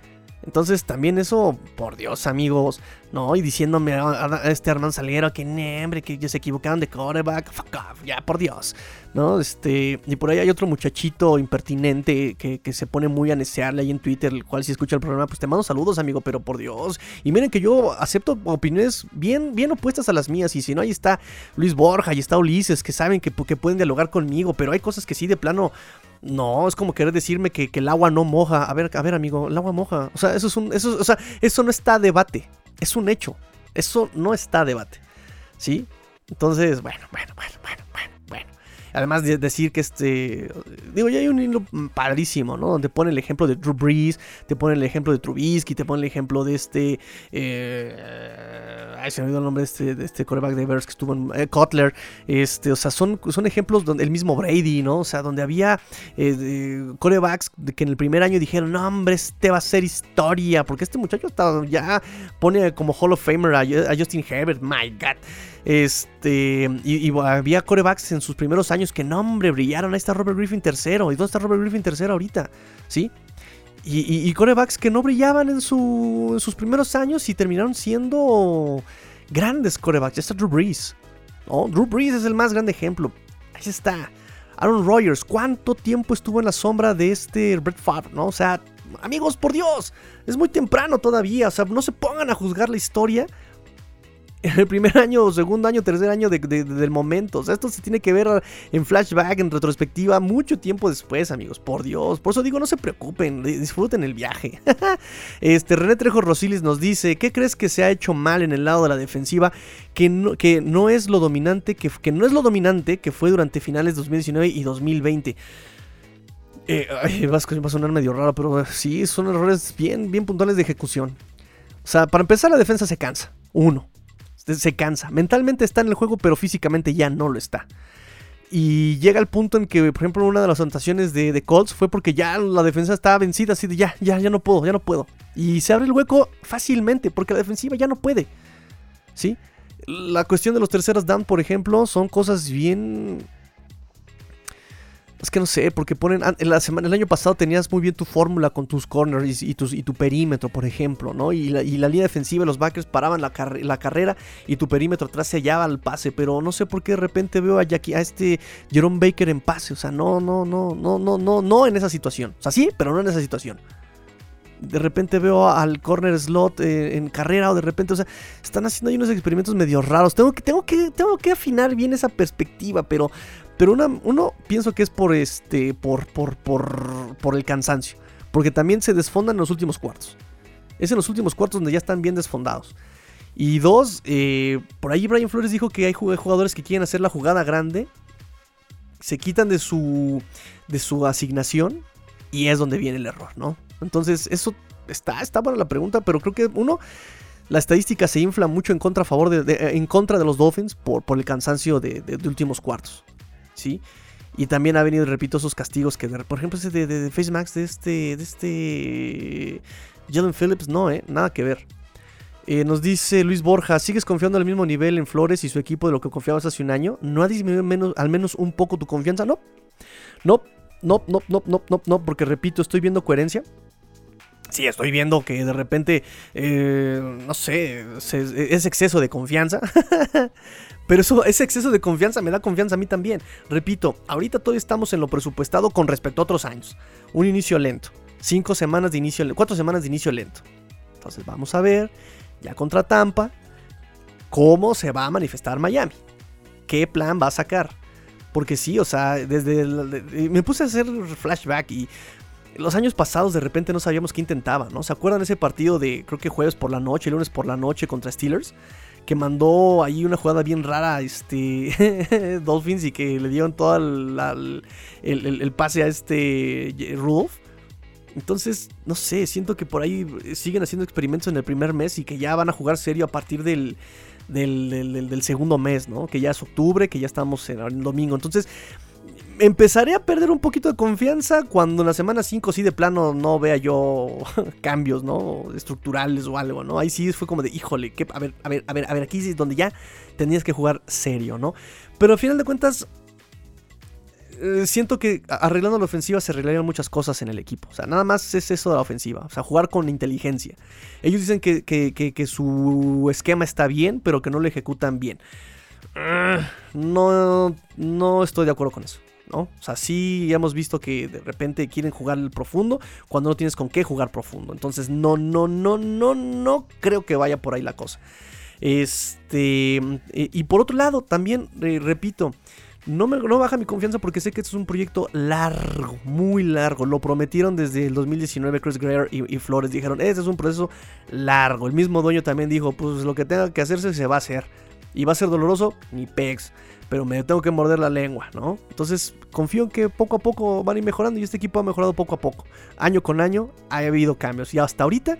Entonces también eso, por Dios amigos, ¿no? Y diciéndome a, este Armando Salguero que nembre, que ya se equivocaron de quarterback, fuck off, ya por Dios, ¿no? Este, y por ahí hay otro muchachito impertinente que, se pone muy a necearle ahí en Twitter, el cual si escucha el programa, pues te mando saludos amigo, pero por Dios. Y miren que yo acepto opiniones bien, bien opuestas a las mías, y si no, ahí está Luis Borja, y está Ulises, que saben que, que pueden dialogar conmigo, pero hay cosas que sí de plano no, es como querer decirme que, el agua no moja. A ver, a ver, amigo, el agua moja. O sea, eso es un. Eso, o sea, eso no está debate. Es un hecho. Eso no está debate. ¿Sí? Entonces, bueno, bueno, bueno, bueno, bueno. Además de decir que este. Digo, ya hay un hilo padrísimo, ¿no? Donde pone el ejemplo de Drew Brees, te pone el ejemplo de Trubisky, te pone el ejemplo de este. Eh, ay, se me olvidó el nombre de este, de este coreback de Bears que estuvo en eh, Cutler. Este, o sea, son, son ejemplos donde el mismo Brady, ¿no? O sea, donde había eh, corebacks que en el primer año dijeron, no, hombre, este va a ser historia. Porque este muchacho ya pone como Hall of Famer a, Justin Herbert, my God. Este, y, había corebacks en sus primeros años que, no, hombre, brillaron. Ahí está Robert Griffin tercero. ¿Y dónde está Robert Griffin tercero ahorita? ¿Sí? Y, corebacks que no brillaban en, sus primeros años y terminaron siendo grandes corebacks. Ya está Drew Brees. Drew Brees es el más grande ejemplo. Ahí está. Aaron Rodgers, ¿cuánto tiempo estuvo en la sombra de este Brett Favre? ¿no? O sea, amigos, por Dios, es muy temprano todavía. O sea, no se pongan a juzgar la historia en el primer año, segundo año, tercer año del momento. O sea, esto se tiene que ver en flashback, en retrospectiva, mucho tiempo después, amigos. Por Dios. Por eso digo, no se preocupen, disfruten el viaje. este René Trejo Rosilis nos dice: ¿Qué crees que se ha hecho mal en el lado de la defensiva? Que no, que no es lo dominante, que, que no es lo dominante que fue durante finales 2019 y 2020. Eh, va a sonar medio raro, pero sí, son errores bien, bien puntuales de ejecución. O sea, para empezar, la defensa se cansa. Uno se cansa. Mentalmente está en el juego, pero físicamente ya no lo está. Y llega el punto en que, por ejemplo, una de las anotaciones de, Colts fue porque ya la defensa estaba vencida, así de ya, ya, ya no puedo, ya no puedo. Y se abre el hueco fácilmente, porque la defensiva ya no puede. ¿Sí? La cuestión de los terceros down, por ejemplo, son cosas bien Es que no sé, porque ponen. En la semana, el año pasado tenías muy bien tu fórmula con tus corners y, tus, y tu perímetro, por ejemplo, ¿no? Y la, y línea defensiva, los backers paraban la, la, carrera y tu perímetro atrás se hallaba al pase. Pero no sé por qué de repente veo a, Jackie, a este Jerome Baker en pase. O sea, no, no, no, no, no, no, no en esa situación. O sea, sí, pero no en esa situación de repente veo al corner slot eh, en carrera o de repente, o sea, están haciendo ahí unos experimentos medio raros. Tengo que, tengo que, tengo que afinar bien esa perspectiva, pero, pero uno pienso que es por este, por, por, por, por el cansancio, porque también se desfondan en los últimos cuartos. Es en los últimos cuartos donde ya están bien desfondados. Y dos, eh, por ahí Brian Flores dijo que hay jugadores que quieren hacer la jugada grande, se quitan de su, de su asignación y es donde viene el error, ¿no? Entonces, eso está, está para la pregunta, pero creo que uno, la estadística se infla mucho en contra, favor de, eh, en contra de los Dolphins por, por el cansancio de, últimos cuartos, ¿sí? Y también ha venido, repito, esos castigos que, por ejemplo, ese de, Face Max de este, de este Jalen Phillips, no, ¿eh? Nada que ver. Eh, nos dice Luis Borja, ¿sigues confiando al mismo nivel en Flores y su equipo de lo que confiabas hace un año? ¿No ha disminuido menos, al menos un poco tu confianza? No. No, no, no, no, no, no, no, porque repito, estoy viendo coherencia. Sí, estoy viendo que de repente, eh, no sé, es exceso de confianza. Pero eso, ese exceso de confianza me da confianza a mí también. Repito, ahorita todavía estamos en lo presupuestado con respecto a otros años. Un inicio lento. Cinco semanas de inicio, cuatro semanas de inicio lento. Entonces vamos a ver, ya contra Tampa, cómo se va a manifestar Miami. ¿Qué plan va a sacar? Porque sí, o sea, desde... me puse a hacer flashback y los años pasados de repente no sabíamos qué intentaba, ¿no? ¿Se acuerdan ese partido de, creo que jueves por la noche, lunes por la noche contra Steelers? Que mandó ahí una jugada bien rara este Dolphins y que le dieron todo el, el, pase a este Rudolph. Entonces, no sé, siento que por ahí siguen haciendo experimentos en el primer mes y que ya van a jugar serio a partir del, del, del segundo mes, ¿no? Que ya es octubre, que ya estamos en el domingo. Entonces, empezaré a perder un poquito de confianza cuando en la semana 5 sí de plano no vea yo cambios, ¿no? Estructurales o algo, ¿no? Ahí sí fue como de, híjole, a ver, a ver, a ver, a ver, aquí es donde ya tenías que jugar serio, ¿no? Pero al final de cuentas, eh, siento que arreglando la ofensiva se arreglarían muchas cosas en el equipo. O sea, nada más es eso de la ofensiva. O sea, jugar con inteligencia. Ellos dicen que, que su esquema está bien, pero que no lo ejecutan bien. No, no estoy de acuerdo con eso. ¿No? O sea, sí hemos visto que de repente quieren jugar el profundo cuando no tienes con qué jugar profundo. Entonces, no, no, no, no, no creo que vaya por ahí la cosa. Este, eh, y por otro lado, también, repito, no, me, no baja mi confianza porque sé que este es un proyecto largo, muy largo. Lo prometieron desde el 2019 Chris Greer y, y, Flores. Dijeron, este es un proceso largo. El mismo dueño también dijo, pues lo que tenga que hacerse se va a hacer. Y va a ser doloroso, ni pex pero me tengo que morder la lengua, ¿no? Entonces confío en que poco a poco van a ir mejorando y este equipo ha mejorado poco a poco. Año con año ha habido cambios y hasta ahorita,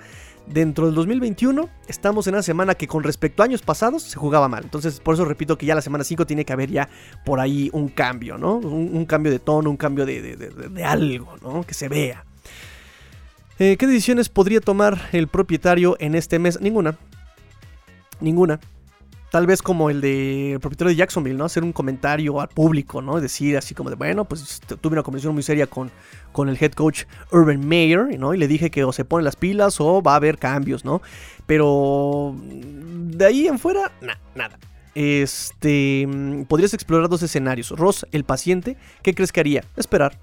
dentro del 2021, estamos en una semana que con respecto a años pasados se jugaba mal. Entonces por eso repito que ya la semana 5 tiene que haber ya por ahí un cambio, ¿no? Un, cambio de tono, un cambio de, algo, ¿no? Que se vea. Eh, ¿Qué decisiones podría tomar el propietario en este mes? Ninguna. Ninguna. Tal vez como el de propietario de Jacksonville, ¿no? Hacer un comentario al público, ¿no? Decir así como de, bueno, pues tuve una conversación muy seria con, con el head coach Urban Meyer, ¿no? Y le dije que o se ponen las pilas o va a haber cambios, ¿no? Pero de ahí en fuera, nada. Este, podrías explorar dos escenarios. Ross, el paciente, ¿qué crees que haría? Esperar.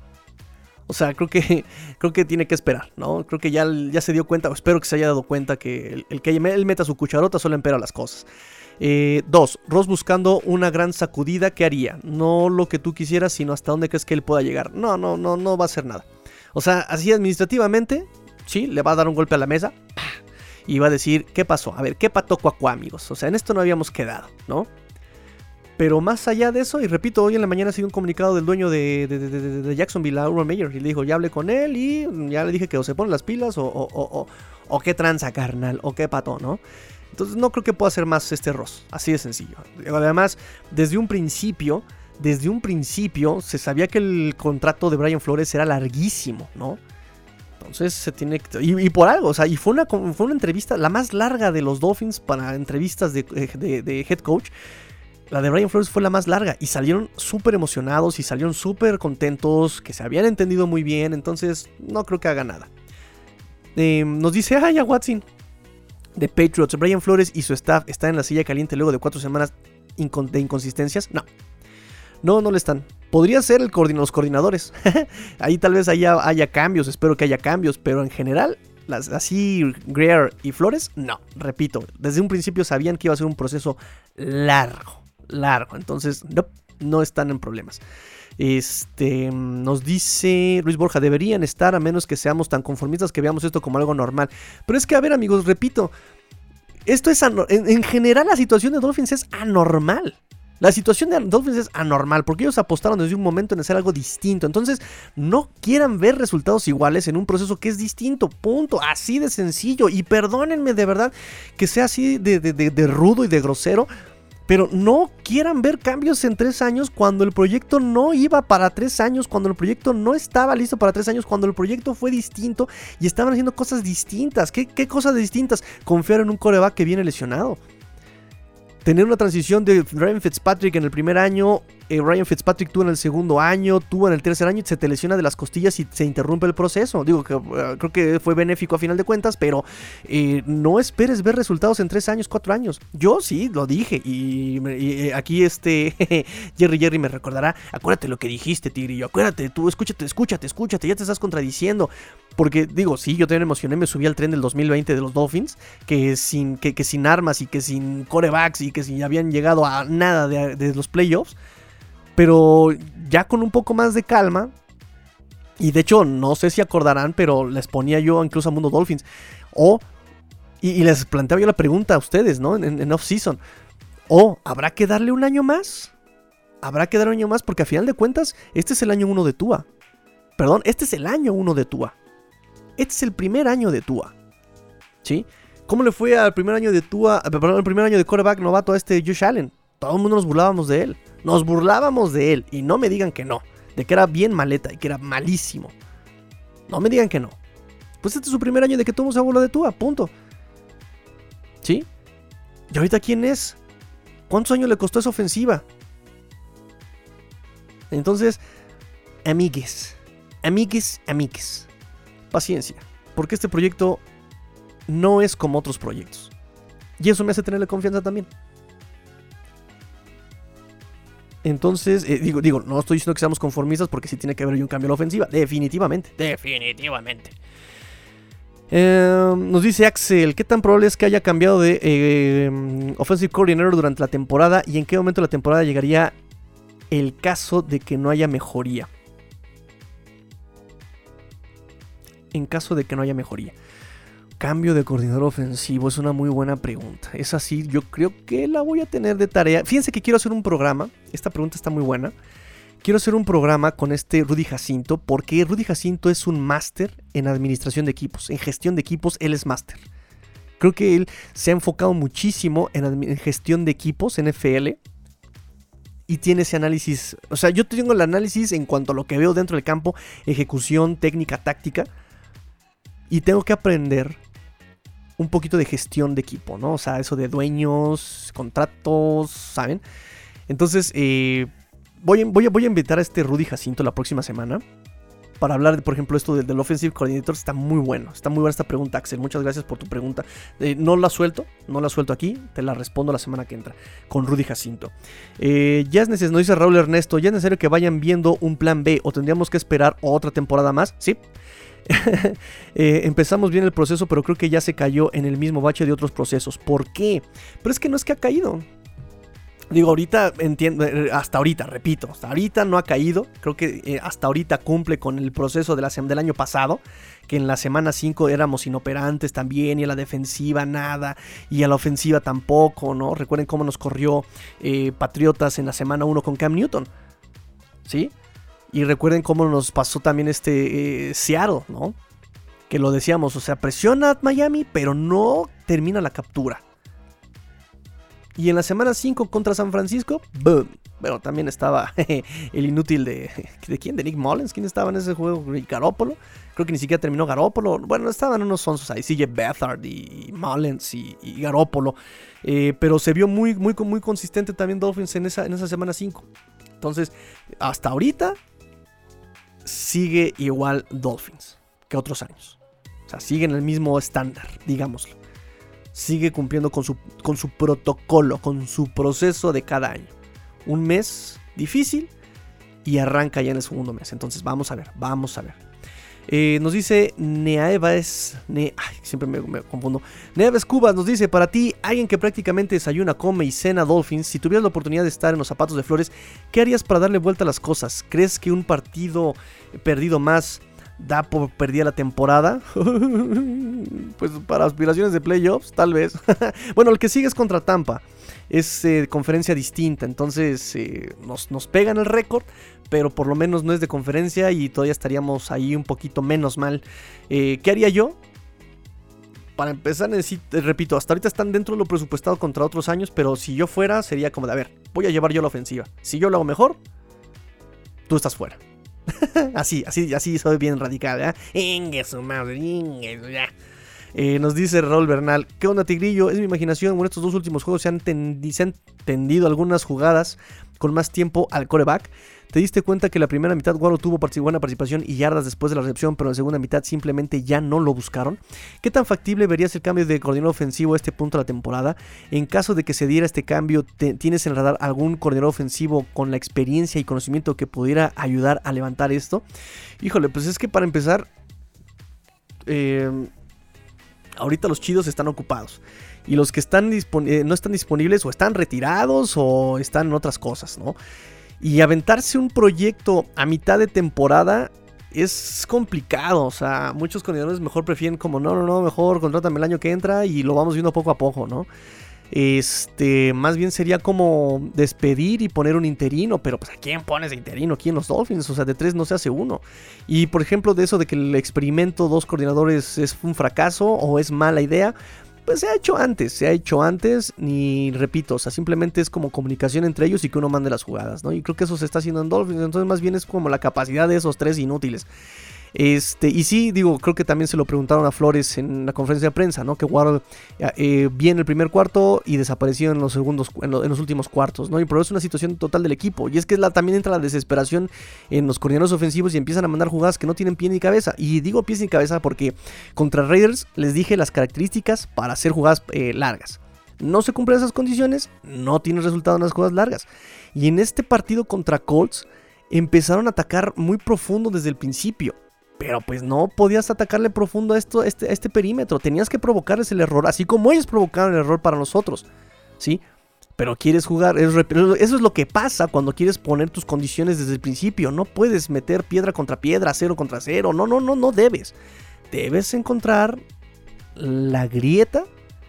O sea, creo que, creo que tiene que esperar, ¿no? Creo que ya, ya se dio cuenta, o espero que se haya dado cuenta que el, el que él meta su cucharota solo empera las cosas. Eh, dos, Ross buscando una gran sacudida, ¿qué haría? No lo que tú quisieras, sino hasta dónde crees que él pueda llegar. No, no, no, no va a hacer nada. O sea, así administrativamente, sí, le va a dar un golpe a la mesa y va a decir, ¿qué pasó? A ver, ¿qué pató cuacuá, amigos? O sea, en esto no habíamos quedado, ¿no? Pero más allá de eso, y repito, hoy en la mañana ha sido un comunicado del dueño de, Jacksonville, Urban Mayer, y le dijo, ya hablé con él y ya le dije que o se ponen las pilas o, o, o, o qué tranza, carnal, o qué pato, ¿no? Entonces no creo que pueda ser más este Ross. Así de sencillo. Además, desde un principio, desde un principio se sabía que el contrato de Brian Flores era larguísimo, ¿no? Entonces se tiene que... Y, por algo, o sea, y fue una, fue una entrevista, la más larga de los Dolphins para entrevistas de, head coach. la de Brian Flores fue la más larga y salieron súper emocionados y salieron súper contentos, que se habían entendido muy bien, entonces no creo que haga nada. Eh, nos dice, ay, ya Watson, de Patriots, Brian Flores y su staff están en la silla caliente luego de cuatro semanas de inconsistencias. No, no, no le están. Podría ser el los coordinadores. Ahí tal vez haya, haya cambios, espero que haya cambios, pero en general así Greer y Flores, no, repito, desde un principio sabían que iba a ser un proceso largo, largo, entonces no, no están en problemas. Este nos dice Luis Borja, deberían estar a menos que seamos tan conformistas que veamos esto como algo normal. Pero es que, a ver, amigos, repito, esto es en, en general la situación de Dolphins es anormal. La situación de Dolphins es anormal porque ellos apostaron desde un momento en hacer algo distinto. Entonces, no quieran ver resultados iguales en un proceso que es distinto. Punto. Así de sencillo. Y perdónenme de verdad que sea así de, rudo y de grosero. Pero no quieran ver cambios en tres años cuando el proyecto no iba para tres años, cuando el proyecto no estaba listo para tres años, cuando el proyecto fue distinto y estaban haciendo cosas distintas. ¿Qué, qué cosas distintas? Confiar en un coreback que viene lesionado tener una transición de Ryan Fitzpatrick en el primer año, eh, Ryan Fitzpatrick tuvo en el segundo año, tuvo en el tercer año se te lesiona de las costillas y se interrumpe el proceso. Digo que eh, creo que fue benéfico a final de cuentas, pero eh, no esperes ver resultados en tres años, cuatro años. Yo sí, lo dije y, aquí este Jerry Jerry me recordará, acuérdate lo que dijiste, Tigrillo, acuérdate, tú escúchate, escúchate, escúchate, ya te estás contradiciendo. Porque digo, sí, yo también emocioné, me subí al tren del 2020 de los Dolphins, que sin, que, sin armas y que sin corebacks y que sin habían llegado a nada de, los playoffs. Pero ya con un poco más de calma, y de hecho, no sé si acordarán, pero les ponía yo incluso a Mundo Dolphins. O, y, les planteaba yo la pregunta a ustedes, ¿no? En, off-season. O, ¿habrá que darle un año más? ¿Habrá que darle un año más? Porque a final de cuentas, este es el año uno de Tua. Perdón, este es el año uno de Tua. Este es el primer año de Tua. ¿Sí? ¿Cómo le fue al primer año de Tua, perdón, el primer año de quarterback novato a este Josh Allen? Todo el mundo nos burlábamos de él. Nos burlábamos de él. Y no me digan que no. De que era bien maleta y que era malísimo. No me digan que no. Pues este es su primer año de que todo se burló de Tua. Punto. ¿Sí? ¿Y ahorita quién es? ¿Cuántos años le costó esa ofensiva? Entonces, amigues. Amigues, amigues paciencia, porque este proyecto no es como otros proyectos. Y eso me hace tenerle confianza también. Entonces, eh, digo, digo, no estoy diciendo que seamos conformistas porque sí tiene que haber un cambio en la ofensiva. Definitivamente. Definitivamente. Em, nos dice Axel, ¿qué tan probable es que haya cambiado de eh, offensive coordinator durante la temporada y en qué momento de la temporada llegaría el caso de que no haya mejoría? en caso de que no haya mejoría? Cambio de coordinador ofensivo es una muy buena pregunta. Es así, yo creo que la voy a tener de tarea. Fíjense que quiero hacer un programa. Esta pregunta está muy buena. Quiero hacer un programa con este Rudy Jacinto porque Rudy Jacinto es un máster en administración de equipos, en gestión de equipos, él es máster. Creo que él se ha enfocado muchísimo en, gestión de equipos, NFL, y tiene ese análisis. O sea, yo tengo el análisis en cuanto a lo que veo dentro del campo, ejecución, técnica, táctica. Y tengo que aprender un poquito de gestión de equipo, ¿no? O sea, eso de dueños, contratos, ¿saben? Entonces, eh, voy, voy, a invitar a este Rudy Jacinto la próxima semana para hablar, de, por ejemplo, esto del, Offensive Coordinator. Está muy bueno, está muy buena esta pregunta, Axel. Muchas gracias por tu pregunta. Eh, no la suelto, no la suelto aquí, te la respondo la semana que entra con Rudy Jacinto. Eh, ya es necesario, nos dice Raúl Ernesto, ya es necesario que vayan viendo un plan B o tendríamos que esperar otra temporada más, ¿sí? Eh, empezamos bien el proceso, pero creo que ya se cayó en el mismo bache de otros procesos. ¿Por qué? Pero es que no es que ha caído. Digo, ahorita entiendo, eh, hasta ahorita, repito, hasta ahorita no ha caído. Creo que eh, hasta ahorita cumple con el proceso de la del año pasado, que en la semana 5 éramos inoperantes también, y a la defensiva nada, y a la ofensiva tampoco, ¿no? Recuerden cómo nos corrió Patriotas en la semana 1 con Cam Newton, ¿sí? Y recuerden cómo nos pasó también este eh, Seattle, ¿no? Que lo decíamos, o sea, presiona a Miami, pero no termina la captura. Y en la semana 5 contra San Francisco, ¡boom! Pero también estaba el inútil de. ¿De quién? ¿De Nick Mullins? ¿Quién estaba en ese juego? Garópolo. Creo que ni siquiera terminó Garópolo. Bueno, estaban unos sonsos ahí. CJ Bethard y, Mullins y, y Garópolo. Eh, pero se vio muy, muy, muy consistente también Dolphins en esa, en esa semana 5. Entonces, hasta ahorita sigue igual Dolphins que otros años. O sea, sigue en el mismo estándar, digámoslo. Sigue cumpliendo con su, con su protocolo, con su proceso de cada año. Un mes difícil y arranca ya en el segundo mes. Entonces, vamos a ver, vamos a ver. Eh, nos dice Neaves. Ne, siempre me, confundo. Neaves Cubas nos dice: Para ti, alguien que prácticamente desayuna, come y cena Dolphins, si tuvieras la oportunidad de estar en los zapatos de Flores, ¿qué harías para darle vuelta a las cosas? ¿Crees que un partido perdido más da por perdida la temporada? pues para aspiraciones de playoffs, tal vez. bueno, el que sigue es contra Tampa. Es eh, conferencia distinta, entonces eh, nos, nos pegan el récord, pero por lo menos no es de conferencia y todavía estaríamos ahí un poquito menos mal. Eh, ¿Qué haría yo? Para empezar, necesito, repito, hasta ahorita están dentro de lo presupuestado contra otros años, pero si yo fuera, sería como de, a ver, voy a llevar yo la ofensiva. Si yo lo hago mejor, tú estás fuera. así, así, así soy bien radical, ¿eh? Inge su madre. Eh, nos dice Raúl Bernal, ¿qué onda Tigrillo? Es mi imaginación, en estos dos últimos juegos se han, se han tendido algunas jugadas con más tiempo al coreback. Te diste cuenta que la primera mitad Guaro tuvo buena participación y yardas después de la recepción, pero en la segunda mitad simplemente ya no lo buscaron. ¿Qué tan factible verías el cambio de coordinador ofensivo a este punto de la temporada? En caso de que se diera este cambio, ¿tienes en radar algún coordinador ofensivo con la experiencia y conocimiento que pudiera ayudar a levantar esto? Híjole, pues es que para empezar, eh, ahorita los chidos están ocupados. Y los que están eh, no están disponibles o están retirados o están en otras cosas, ¿no? Y aventarse un proyecto a mitad de temporada es complicado. O sea, muchos coordinadores mejor prefieren como, no, no, no, mejor contrátame el año que entra y lo vamos viendo poco a poco, ¿no? Este, más bien sería como despedir y poner un interino, pero pues ¿a quién pones interino? Aquí en los Dolphins, o sea, de tres no se hace uno. Y por ejemplo, de eso de que el experimento dos coordinadores es un fracaso o es mala idea, pues se ha hecho antes, se ha hecho antes, ni repito, o sea, simplemente es como comunicación entre ellos y que uno mande las jugadas, ¿no? Y creo que eso se está haciendo en Dolphins, entonces más bien es como la capacidad de esos tres inútiles. Este, y sí, digo, creo que también se lo preguntaron a Flores en la conferencia de prensa, ¿no? Que Waddle eh, bien el primer cuarto y desapareció en los segundos, en, los últimos cuartos, ¿no? Y por eso es una situación total del equipo. Y es que también entra la desesperación en los coordinadores ofensivos y empiezan a mandar jugadas que no tienen pie ni cabeza. Y digo pie ni cabeza porque contra Raiders les dije las características para hacer jugadas eh, largas. No se cumplen esas condiciones, no tienen resultado en las jugadas largas. Y en este partido contra Colts empezaron a atacar muy profundo desde el principio. Pero pues no podías atacarle profundo a, esto, este, este perímetro. Tenías que provocarles el error, así como ellos provocaron el error para nosotros. ¿Sí? Pero quieres jugar. Eso es lo que pasa cuando quieres poner tus condiciones desde el principio. No puedes meter piedra contra piedra, cero contra cero. No, no, no, no debes. Debes encontrar la grieta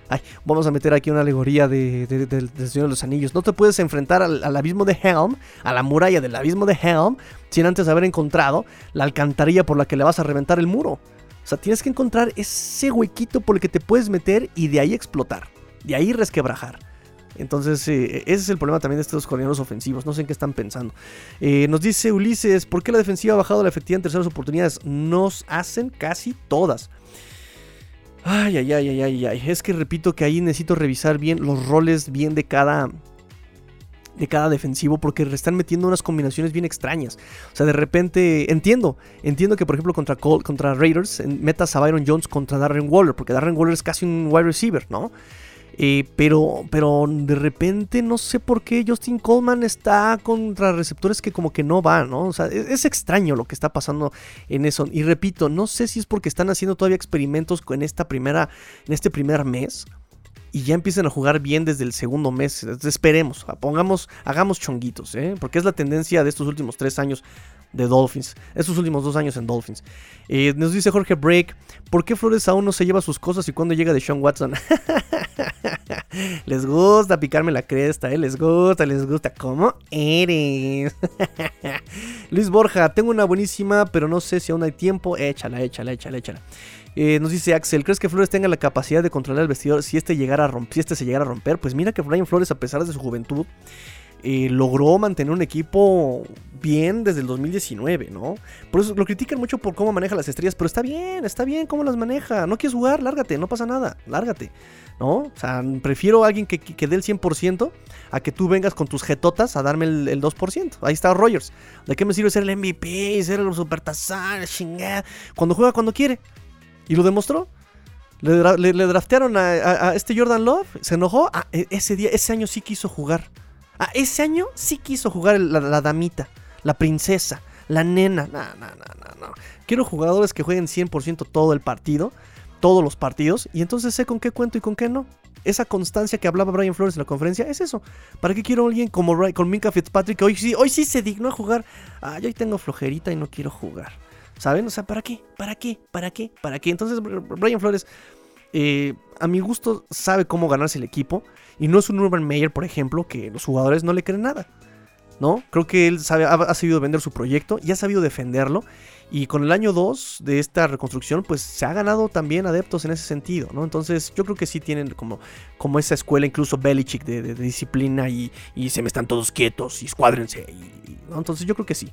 Ay, vamos a meter aquí una alegoría de, del Señor de los Anillos. No te puedes enfrentar al, abismo de Helm, a la muralla del abismo de Helm, sin antes haber encontrado la alcantarilla por la que le vas a reventar el muro. O sea, tienes que encontrar ese huequito por el que te puedes meter y de ahí explotar. De ahí resquebrajar. Entonces, eh, ese es el problema también de estos coordinadores ofensivos. No sé en qué están pensando. Eh, nos dice Ulises, ¿por qué la defensiva ha bajado la efectividad en terceras oportunidades? Nos hacen casi todas. Ay, ay, ay, ay, ay, ay. Es que repito que ahí necesito revisar bien los roles bien de cada de cada defensivo porque están metiendo unas combinaciones bien extrañas. O sea, de repente entiendo, entiendo que por ejemplo contra contra Raiders metas a Byron Jones contra Darren Waller, porque Darren Waller es casi un wide receiver, ¿no? Eh, pero, pero de repente no sé por qué Justin Coleman está contra receptores que como que no van, ¿no? O sea, es, extraño lo que está pasando en eso. Y repito, no sé si es porque están haciendo todavía experimentos en esta primera, en este primer mes. Y ya empiezan a jugar bien desde el segundo mes. Esperemos, pongamos, hagamos chonguitos, ¿eh? Porque es la tendencia de estos últimos tres años de Dolphins. Estos últimos dos años en Dolphins. Eh, nos dice Jorge Break, ¿por qué Flores aún no se lleva sus cosas y cuando llega de Sean Watson? les gusta picarme la cresta, ¿eh? Les gusta, les gusta. ¿Cómo eres? Luis Borja, tengo una buenísima, pero no sé si aún hay tiempo. Échala, échala, échala, échala. Eh, nos dice Axel, ¿crees que Flores tenga la capacidad de controlar el vestidor si este, llegara a si este se llegara a romper? Pues mira que Brian Flores, a pesar de su juventud, eh, logró mantener un equipo bien desde el 2019, ¿no? Por eso lo critican mucho por cómo maneja las estrellas, pero está bien, está bien cómo las maneja. No quieres jugar, lárgate, no pasa nada, lárgate, ¿no? O sea, prefiero a alguien que, que, dé el 100% a que tú vengas con tus jetotas a darme el, 2%. Ahí está Rogers. ¿De qué me sirve ser el MVP, ser el supertazar, chingada? Cuando juega cuando quiere. Y lo demostró. Le, draftearon a, este Jordan Love, se enojó. Ah, e, ese día, ese año sí quiso jugar. Ah, ese año sí quiso jugar la, damita, la princesa, la nena. No, no, no, no, Quiero jugadores que jueguen 100% todo el partido, todos los partidos, y entonces sé con qué cuento y con qué no. Esa constancia que hablaba Brian Flores en la conferencia es eso. ¿Para qué quiero a alguien como con Minka Fitzpatrick que hoy sí, hoy sí se dignó a jugar? Ah, yo hoy tengo flojerita y no quiero jugar. ¿Saben? O sea, ¿para qué? ¿Para qué? ¿Para qué? ¿Para qué? Entonces, Brian Flores, eh, a mi gusto, sabe cómo ganarse el equipo. Y no es un Urban Meyer, por ejemplo, que los jugadores no le creen nada. ¿No? Creo que él sabe, ha, sabido vender su proyecto y ha sabido defenderlo. Y con el año 2 de esta reconstrucción, pues se ha ganado también adeptos en ese sentido, ¿no? Entonces yo creo que sí tienen como, como esa escuela, incluso Belichick, de, disciplina y, se me están todos quietos y escuádrense. ¿no? Entonces yo creo que sí.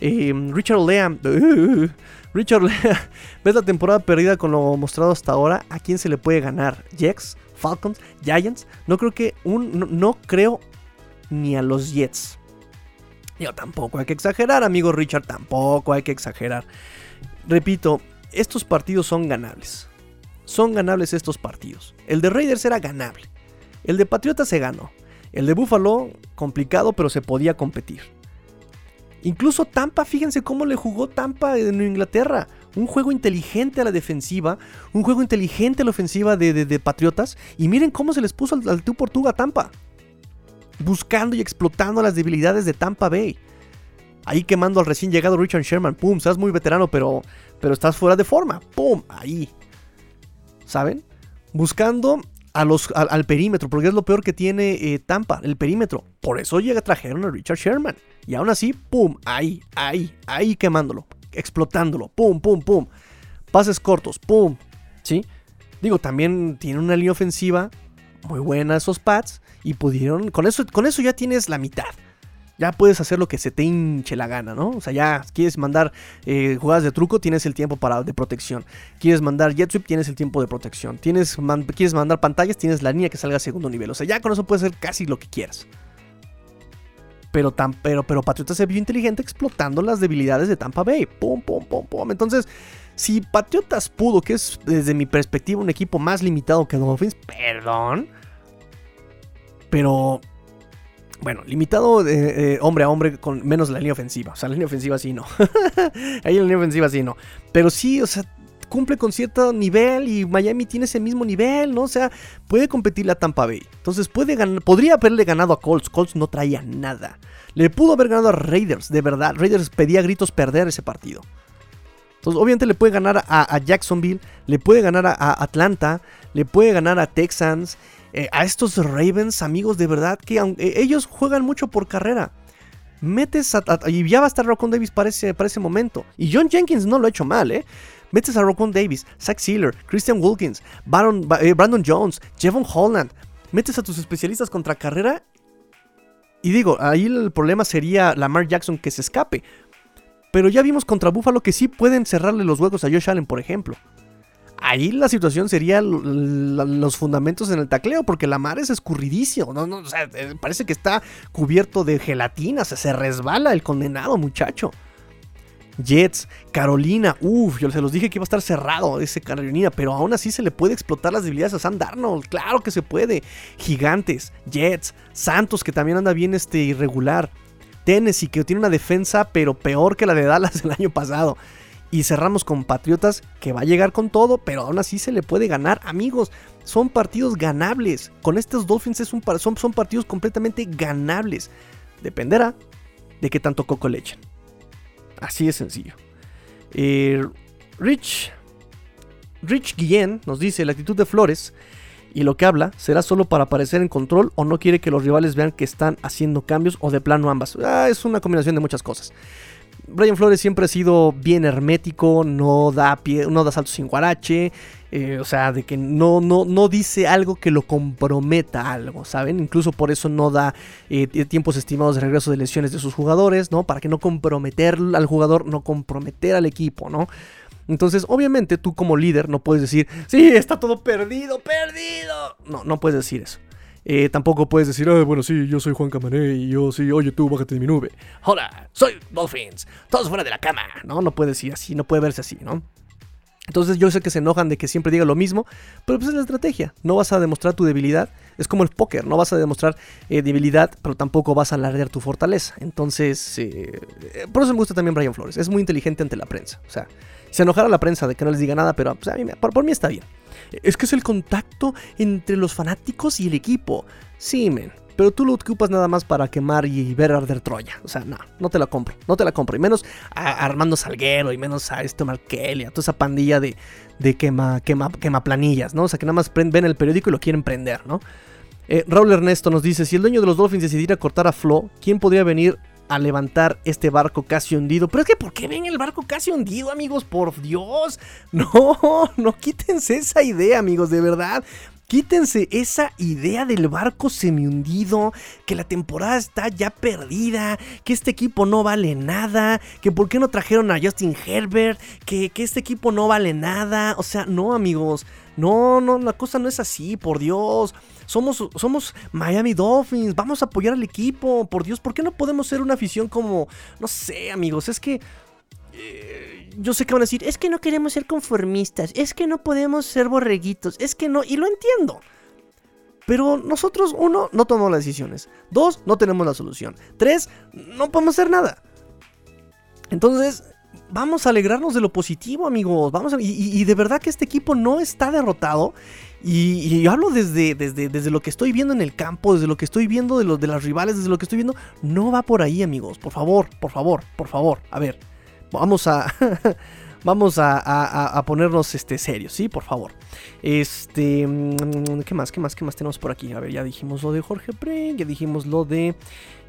Em, Richard Lea. Richard Lea. ¿Ves la temporada perdida con lo mostrado hasta ahora? ¿A quién se le puede ganar? ¿Jets? ¿Falcons? ¿Giants? No creo que. Un, no, creo ni a los Jets. Yo tampoco hay que exagerar, amigo Richard. Tampoco hay que exagerar. Repito, estos partidos son ganables. Son ganables estos partidos. El de Raiders era ganable. El de Patriotas se ganó. El de Buffalo, complicado, pero se podía competir. Incluso Tampa, fíjense cómo le jugó Tampa en Inglaterra. Un juego inteligente a la defensiva, un juego inteligente a la ofensiva de, Patriotas. Y miren cómo se les puso al, por tú a Tampa. Buscando y explotando las debilidades de Tampa Bay. Ahí quemando al recién llegado Richard Sherman. Pum, estás muy veterano, pero, pero estás fuera de forma. Pum, ahí. ¿Saben? Buscando al, perímetro, porque es lo peor que tiene eh, Tampa, el perímetro. Por eso llega, trajeron a Richard Sherman. Y aún así, pum, ahí, ahí, ahí quemándolo, explotándolo, pum, pum, pum. Pases cortos, pum, ¿sí? Digo, también tiene una línea ofensiva muy buena esos pads y pudieron, con eso, con eso ya tienes la mitad ya puedes hacer lo que se te hinche la gana, ¿no? O sea, ya quieres mandar eh, jugadas de truco, tienes el tiempo para, de protección. Quieres mandar jet sweep, tienes el tiempo de protección. Tienes, quieres mandar pantallas, tienes la línea que salga a segundo nivel. O sea, ya con eso puedes hacer casi lo que quieras. Pero, tan, pero, pero Patriota se vio inteligente explotando las debilidades de Tampa Bay. Pum, pum, pum, pum. Entonces, si Patriotas pudo, que es desde mi perspectiva un equipo más limitado que Dolphins, perdón. Pero bueno, limitado eh, hombre a hombre con menos la línea ofensiva. O sea, la línea ofensiva sí no. Ahí la línea ofensiva sí no. Pero sí, o sea, cumple con cierto nivel y Miami tiene ese mismo nivel, ¿no? O sea, puede competir la Tampa Bay. Entonces puede podría haberle ganado a Colts. Colts no traía nada. Le pudo haber ganado a Raiders, de verdad. Raiders pedía gritos perder ese partido. Entonces, obviamente le puede ganar a, Jacksonville, le puede ganar a Atlanta, le puede ganar a Texans. Eh, a estos Ravens, amigos, de verdad que eh, ellos juegan mucho por carrera. Metes a, y ya va a estar Rocon Davis para ese, para ese momento. Y John Jenkins no lo ha hecho mal, ¿eh? Metes a Rocon Davis, Zach Sealer, Christian Wilkins, eh, Brandon Jones, Jevon Holland. Metes a tus especialistas contra carrera. Y digo, ahí el problema sería Lamar Jackson que se escape. Pero ya vimos contra Buffalo que sí pueden cerrarle los huecos a Josh Allen, por ejemplo ahí la situación sería los fundamentos en el tacleo, porque la mar es escurridicio, ¿no? no eh, parece que está cubierto de gelatina, se resbala el condenado muchacho. Jets, Carolina, uff, yo se los dije que iba a estar cerrado ese Carolina, pero aún así se le puede explotar las debilidades a Sam Darnold, claro que se puede. Gigantes, Jets, Santos que también anda bien este irregular. Tennessee que tiene una defensa pero peor que la de Dallas el año pasado. Y cerramos con Patriotas que va a llegar con todo, pero aún así se le puede ganar. Amigos, son partidos ganables. Con estos Dolphins es un, son, son partidos completamente ganables. Dependerá de qué tanto coco le echen. Así de sencillo. Eh, Rich, Rich Guillén nos dice la actitud de Flores y lo que habla será solo para aparecer en control o no quiere que los rivales vean que están haciendo cambios o de plano ambas. Ah, es una combinación de muchas cosas. Brian Flores siempre ha sido bien hermético, no da, pie, no da saltos sin guarache, eh, o sea, de que no, no, no dice algo que lo comprometa algo, ¿saben? Incluso por eso no da eh, tiempos estimados de regreso de lesiones de sus jugadores, ¿no? Para que no comprometer al jugador, no comprometer al equipo, ¿no? Entonces, obviamente, tú como líder no puedes decir, sí, está todo perdido, perdido. No, no puedes decir eso. Eh, tampoco puedes decir, ah, bueno, sí, yo soy Juan Camané y yo sí, oye tú, bájate de mi nube. Hola, soy Dolphins, todos fuera de la cama. No, no puede decir así, no puede verse así, ¿no? Entonces yo sé que se enojan de que siempre diga lo mismo, pero pues es la estrategia. No vas a demostrar tu debilidad. Es como el póker, no vas a demostrar eh, debilidad, pero tampoco vas a alardear tu fortaleza. Entonces, eh, por eso me gusta también Brian Flores. Es muy inteligente ante la prensa. O sea, se enojará la prensa de que no les diga nada, pero pues, por mí está bien. Es que es el contacto entre los fanáticos y el equipo. Sí, men. Pero tú lo ocupas nada más para quemar y ver arder Troya. O sea, no, no te la compro. No te la compro. Y menos a Armando Salguero y menos a este Markelly, a toda esa pandilla de, de quema, quema, quema planillas, ¿no? O sea, que nada más ven el periódico y lo quieren prender, ¿no? Eh, Raúl Ernesto nos dice, si el dueño de los Dolphins decidiera cortar a Flo, ¿quién podría venir a levantar este barco casi hundido. Pero es que, ¿por qué ven el barco casi hundido, amigos? Por Dios. No, no quítense esa idea, amigos, de verdad. Quítense esa idea del barco semi-hundido, que la temporada está ya perdida, que este equipo no vale nada, que por qué no trajeron a Justin Herbert, que, que este equipo no vale nada. O sea, no, amigos. No, no, la cosa no es así, por Dios. Somos, somos Miami Dolphins, vamos a apoyar al equipo, por Dios, ¿por qué no podemos ser una afición como, no sé, amigos, es que... Eh, yo sé que van a decir, es que no queremos ser conformistas, es que no podemos ser borreguitos, es que no, y lo entiendo. Pero nosotros, uno, no tomamos las decisiones. Dos, no tenemos la solución. Tres, no podemos hacer nada. Entonces, vamos a alegrarnos de lo positivo, amigos. Vamos y, de verdad que este equipo no está derrotado. Y, yo hablo desde, desde, desde, lo que estoy viendo en el campo, desde lo que estoy viendo de, los, de las rivales, desde lo que estoy viendo. No va por ahí, amigos. Por favor, por favor, por favor. A ver, vamos a... vamos a, ponernos este, serios, ¿sí? Por favor. Este. Mm, ¿Qué más? ¿Qué más? ¿Qué más tenemos por aquí? A ver, ya dijimos lo de Jorge Pre, ya dijimos lo de.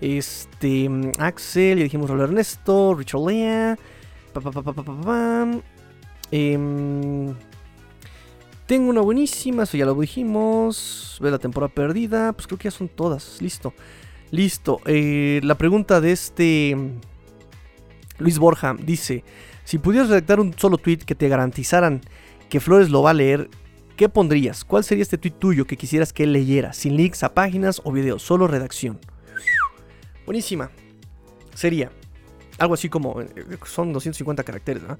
Este. Mm, Axel, ya dijimos lo de Ernesto, Richard Lea. Em, tengo una buenísima, eso ya lo dijimos. Ve la temporada perdida. Pues creo que ya son todas. Listo. Listo. Eh, la pregunta de este. Luis Borja dice: Si pudieras redactar un solo tweet que te garantizaran que Flores lo va a leer, ¿qué pondrías? ¿Cuál sería este tweet tuyo que quisieras que él leyera? Sin links a páginas o videos, solo redacción. Buenísima. Sería. Algo así como, eh, son 250 caracteres, ¿no?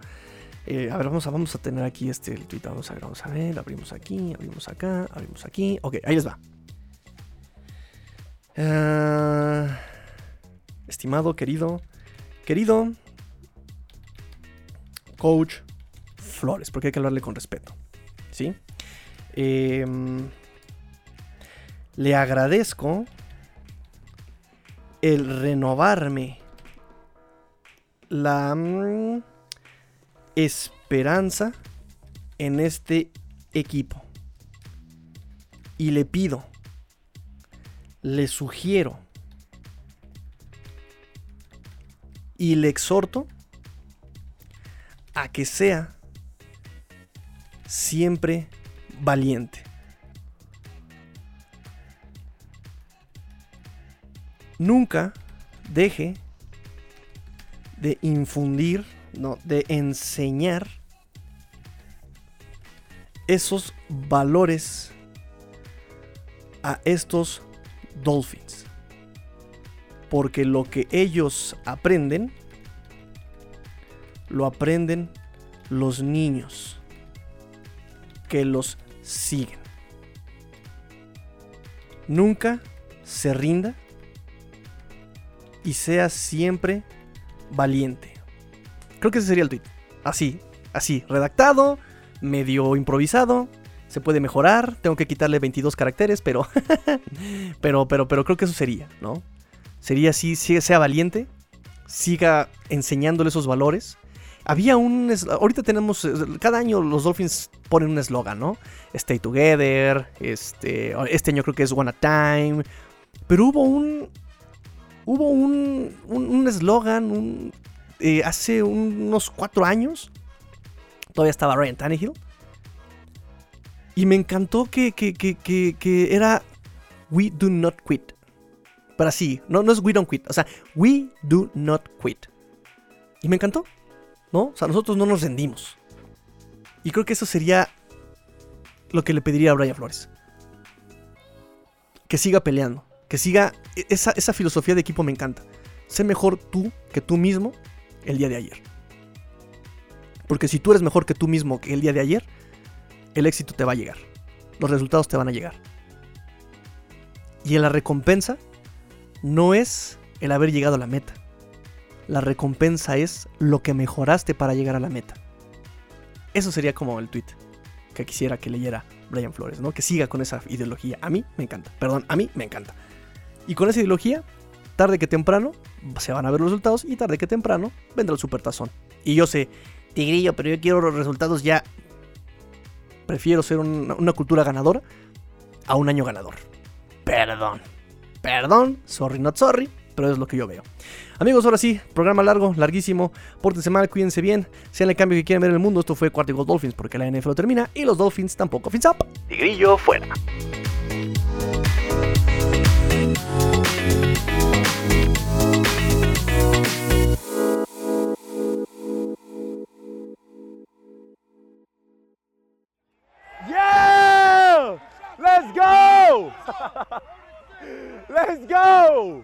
Eh, a ver, vamos a, vamos a tener aquí este el tweet. Vamos a ver, vamos a ver. Abrimos aquí, abrimos acá, abrimos aquí. Ok, ahí les va. Ah, estimado, querido, querido coach Flores, porque hay que hablarle con respeto. ¿Sí? Em, le agradezco el renovarme la mm, esperanza en este equipo. Y le pido, le sugiero y le exhorto a que sea siempre valiente. Nunca deje de infundir, no, de enseñar esos valores a estos Dolphins. Porque lo que ellos aprenden, lo aprenden los niños que los siguen. Nunca se rinda y sea siempre valiente. Creo que ese sería el tweet. Así, así, redactado, medio improvisado. Se puede mejorar, tengo que quitarle 22 caracteres, pero pero pero pero creo que eso sería, ¿no? Sería así, sea valiente, siga enseñándole esos valores. Había un... Ahorita tenemos... Cada año los Dolphins ponen un eslogan, ¿no? Stay together. Este, este año creo que es One at Time. Pero hubo un... Hubo un un eslogan un, eh, hace unos cuatro años. Todavía estaba Ryan Tannehill. Y me encantó que, que, que, que, que era We do not quit. Pero así, no, no es we don't quit. O sea, we do not quit. Y me encantó. ¿No? O sea, nosotros no nos rendimos. Y creo que eso sería lo que le pediría a Brian Flores. Que siga peleando. Que siga. e-, Esa, esa filosofía de equipo me encanta. Sé mejor tú que tú mismo el día de ayer. Porque si tú eres mejor que tú mismo que el día de ayer, el éxito te va a llegar. Los resultados te van a llegar. Y en la recompensa no es el haber llegado a la meta. La recompensa es lo que mejoraste para llegar a la meta. Eso sería como el tweet que quisiera que leyera Brian Flores, ¿no? Que siga con esa ideología. A mí me encanta. Perdón, a mí me encanta. Y con esa ideología, tarde que temprano, se van a ver los resultados y tarde que temprano vendrá el supertazón. Y yo sé, Tigrillo, pero yo quiero los resultados ya. Prefiero ser una, una cultura ganadora a un año ganador. Perdón. Perdón, sorry, not sorry, pero es lo que yo veo. Amigos, ahora sí, programa largo, larguísimo. Pórtense mal, cuídense bien. Sean el cambio que quieren ver en el mundo. Esto fue Cuarto y Gol Dolphins porque la NFL termina y los Dolphins tampoco. Fins up. Tigrillo fuera. Yeah! Let's go! Let's go!